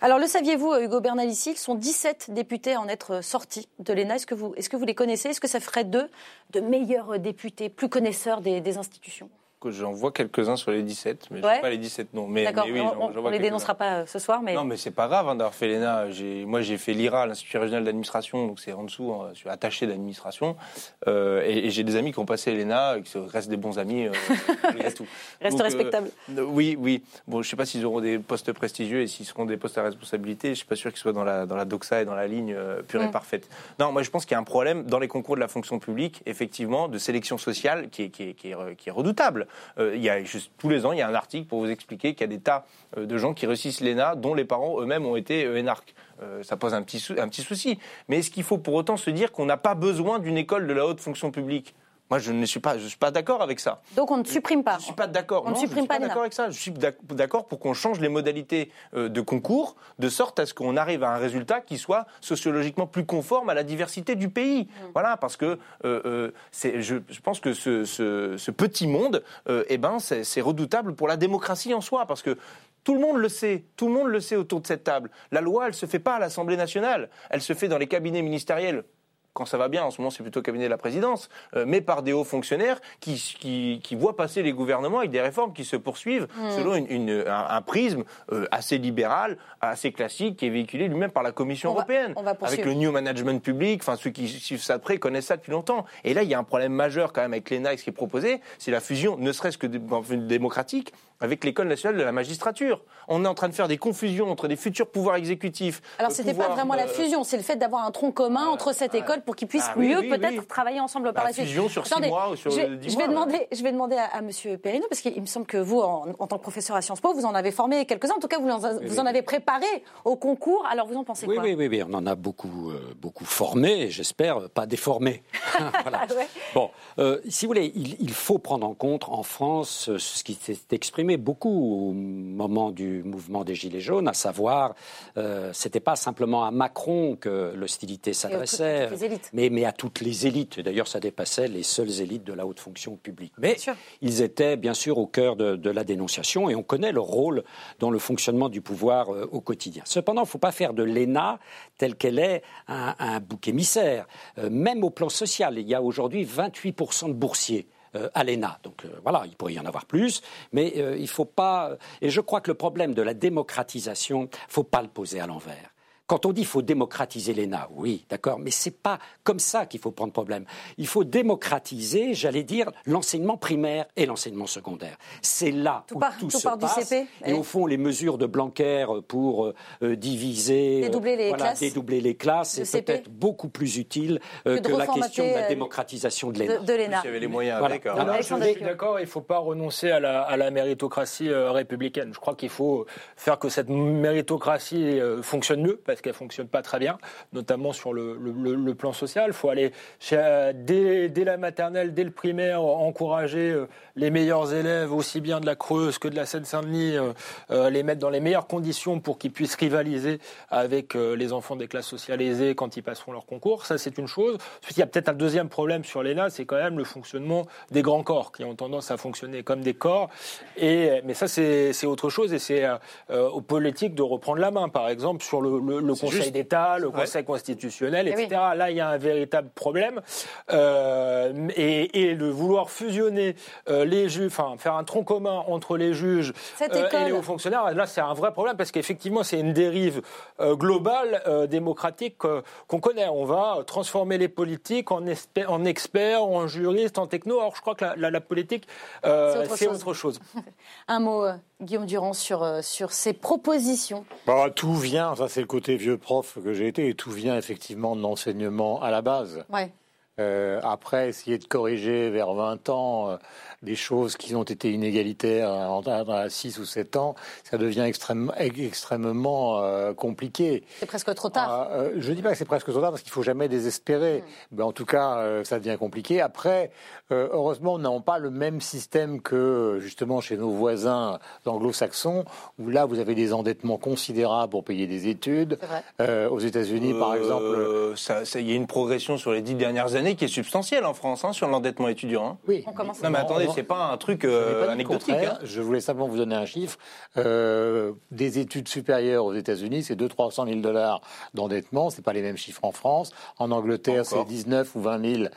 Alors, le saviez-vous, Hugo Bernalici, ils sont 17 députés à en être sortis de l'ENA. Est-ce que, vous, les connaissez? Est-ce que ça ferait d'eux de meilleurs députés, plus connaisseurs des institutions? Que J'en vois quelques-uns sur les 17, mais je Ouais. sais pas les 17 noms. Mais, D'accord, mais oui, on- vois les dénoncera pas euh, ce soir, mais... Non, mais c'est pas grave hein, d'avoir fait l'ENA. Moi, j'ai fait l'IRA, l'Institut régional d'administration, donc c'est en dessous, hein, je suis attaché d'administration. Euh, et et j'ai des amis qui ont passé l'ENA, et qui restent des bons amis, euh, (laughs) tout. Reste Donc, euh, respectable. euh, oui, oui. Bon, je sais pas s'ils auront des postes prestigieux et s'ils seront des postes à responsabilité. Je suis pas sûr qu'ils soient dans la, dans la doxa et dans la ligne pure et Mm. parfaite. Non, moi, je pense qu'il y a un problème dans les concours de la fonction publique, effectivement, de sélection sociale qui est, qui est, qui est, re- qui est redoutable. Euh, il y a tous les ans, il y a un article pour vous expliquer qu'il y a des tas euh, de gens qui réussissent l'ENA dont les parents eux-mêmes ont été euh, énarques. Ça pose un petit souci. Mais est-ce qu'il faut pour autant se dire qu'on n'a pas besoin d'une école de la haute fonction publique? Moi, je ne suis pas, je suis pas d'accord avec ça. Donc, on ne supprime pas. Je suis pas d'accord. On ne supprime je suis pas d'accord avec ça. Je suis d'ac- d'accord pour qu'on change les modalités euh, de concours de sorte à ce qu'on arrive à un résultat qui soit sociologiquement plus conforme à la diversité du pays. Voilà, parce que euh, euh, je, je pense que ce, ce- ce petit monde, euh, eh ben, c'est, c'est redoutable pour la démocratie en soi, parce que tout le monde le sait, tout le monde le sait autour de cette table. La loi, elle se fait pas à l'Assemblée nationale, elle se fait dans les cabinets ministériels quand ça va bien, en ce moment c'est plutôt le cabinet de la présidence, euh, mais par des hauts fonctionnaires qui, qui, qui voient passer les gouvernements avec des réformes qui se poursuivent Mm. selon une, une- un, un prisme euh, assez libéral, assez classique, qui est véhiculé lui-même par la Commission On européenne. va avec le New Management public, enfin ceux qui suivent ça de près connaissent ça depuis longtemps. Et là, il y a un problème majeur quand même avec l'ENA et ce qui est proposé, c'est la fusion, ne serait-ce que démocratique, avec l'école nationale de la magistrature. On est en train de faire des confusions entre des futurs pouvoirs exécutifs. Alors, c'était pas vraiment la fusion, c'est le fait d'avoir un tronc commun entre cette école pour qu'ils puissent ah oui, mieux oui, peut-être oui. travailler ensemble par La la suite. fusion sur six Attendez, mois ou sur je, vais- 10 je mois, vais demander, je vais demander à, à Monsieur Perrineau, parce qu'il me semble que vous, en, en tant que professeur à Sciences Po, vous en avez formé quelques-uns. En tout cas, vous, en- vous en avez préparé au concours. Alors, vous en pensez Oui, quoi oui, oui, oui, on en a beaucoup, euh, beaucoup formé, et j'espère euh, pas déformé. (laughs) Voilà. Ah ouais. Bon, euh, si vous voulez, il, il faut prendre en compte en France euh, ce qui s'est exprimé beaucoup au moment du mouvement des Gilets jaunes, à savoir, euh, c'était pas simplement à Macron que l'hostilité s'adressait, mais, mais à toutes les élites. D'ailleurs, ça dépassait les seules élites de la haute fonction publique. Mais ils étaient bien sûr au cœur de, de la dénonciation et on connaît leur rôle dans le fonctionnement du pouvoir euh, au quotidien. Cependant, il ne faut pas faire de l'ENA telle qu'elle est un, un bouc émissaire. Euh, même au plan social, il y a aujourd'hui 28% de boursiers à l'ENA. Donc euh, voilà, il pourrait y en avoir plus, mais euh, il ne faut pas. Et je crois que le problème de la démocratisation, ne faut pas le poser à l'envers. Quand on dit qu'il faut démocratiser l'ENA, oui, d'accord, mais c'est pas comme ça qu'il faut prendre problème. Il faut démocratiser, j'allais dire, l'enseignement primaire et l'enseignement secondaire. C'est là Tout où part- tout, tout se part du passe. CP, Et oui. au fond, les mesures de Blanquer pour euh, euh, diviser, euh, Dédoubler les voilà, classes. dédoubler les classes, Le c'est peut-être beaucoup plus utile euh, Que la question de la euh, démocratisation de l'ENA. de- de l'ENA. Il y avait les moyens Voilà. avec. hein. Je suis d'accord, il ne faut pas renoncer à la, à la méritocratie euh, républicaine. Je crois qu'il faut faire que cette méritocratie euh, fonctionne mieux, parce qu'elle ne fonctionne pas très bien, notamment sur le, plan social. Il faut aller dès, la maternelle, dès le primaire, encourager euh, les meilleurs élèves, aussi bien de la Creuse que de la Seine-Saint-Denis, euh, euh, les mettre dans les meilleures conditions pour qu'ils puissent rivaliser avec les enfants des classes sociales aisées quand ils passeront leur concours. Ça, c'est une chose. Ensuite, il y a peut-être un deuxième problème sur l'ENA, c'est quand même le fonctionnement des grands corps qui ont tendance à fonctionner comme des corps. Et, mais ça, c'est autre chose et c'est euh, aux politiques de reprendre la main, par exemple, sur le- le Conseil juste. d'État, le Ouais. Conseil constitutionnel, Eh oui. etc. Là, il y a un véritable problème. Euh, et, et de vouloir fusionner euh, les juges, enfin, faire un tronc commun entre les juges euh, et les hauts fonctionnaires, là, c'est un vrai problème parce qu'effectivement, c'est une dérive euh, globale, euh, démocratique euh, qu'on connaît. On va transformer les politiques en, espé- en experts, en juristes, en techno. Alors, je crois que la, la- la politique, euh, C'est autre c'est chose. autre chose. (laughs) Un mot, euh, Guillaume Durand, sur, euh, sur ces propositions. Bah, tout vient, ça c'est le côté vieux prof que j'ai été, et tout vient effectivement de l'enseignement à la base. Ouais. Euh, après, essayer de corriger vers 20 ans euh, des choses qui ont été inégalitaires en- à 6 ou 7 ans, ça devient extrêmement, extrêmement euh, compliqué. C'est presque trop tard. Ah, euh, je dis pas que c'est presque trop tard parce qu'il faut jamais désespérer. Mais en tout cas, euh, ça devient compliqué. Après, euh, heureusement, nous n'avons pas le même système que justement chez nos voisins anglo-saxons, où là, vous avez des endettements considérables pour payer des études. C'est vrai. Euh, aux États-Unis, par exemple. ça- il y a une progression sur les dix dernières années qui est substantielle en France hein, sur l'endettement étudiant. hein. Oui. On commence Non mais attendez. C'est pas un truc euh, pas anecdotique. hein. Je voulais simplement vous donner un chiffre. Euh, des études supérieures aux États-Unis, c'est 200-300 000 dollars d'endettement. C'est pas les mêmes chiffres en France. En Angleterre, c'est Encore. 19 ou 20 000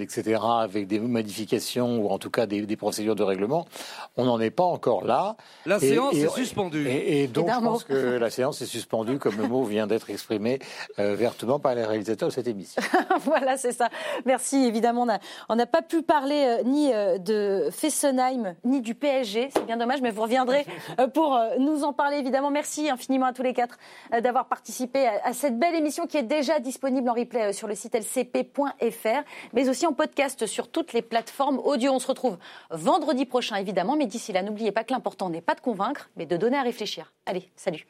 etc., avec des modifications ou en tout cas des, des procédures de règlement. On n'en est pas encore là. La Et- séance et- est suspendue. Et, et donc, je pense mot. que la séance est suspendue, comme le mot vient d'être exprimé euh, vertement par les réalisateurs de cette émission. (laughs) voilà, c'est ça. Merci. Évidemment, on n'a pas pu parler euh, ni euh, de Fessenheim, ni du PSG. C'est bien dommage, mais vous reviendrez euh, pour euh, nous en parler, évidemment. Merci infiniment à tous les quatre euh, d'avoir participé à, à cette belle émission qui est déjà disponible en replay euh, sur le site lcp.fr, mais aussi en podcast sur toutes les plateformes audio. On se retrouve vendredi prochain, évidemment. Mais d'ici là, n'oubliez pas que l'important n'est pas de convaincre, mais de donner à réfléchir. Allez, salut.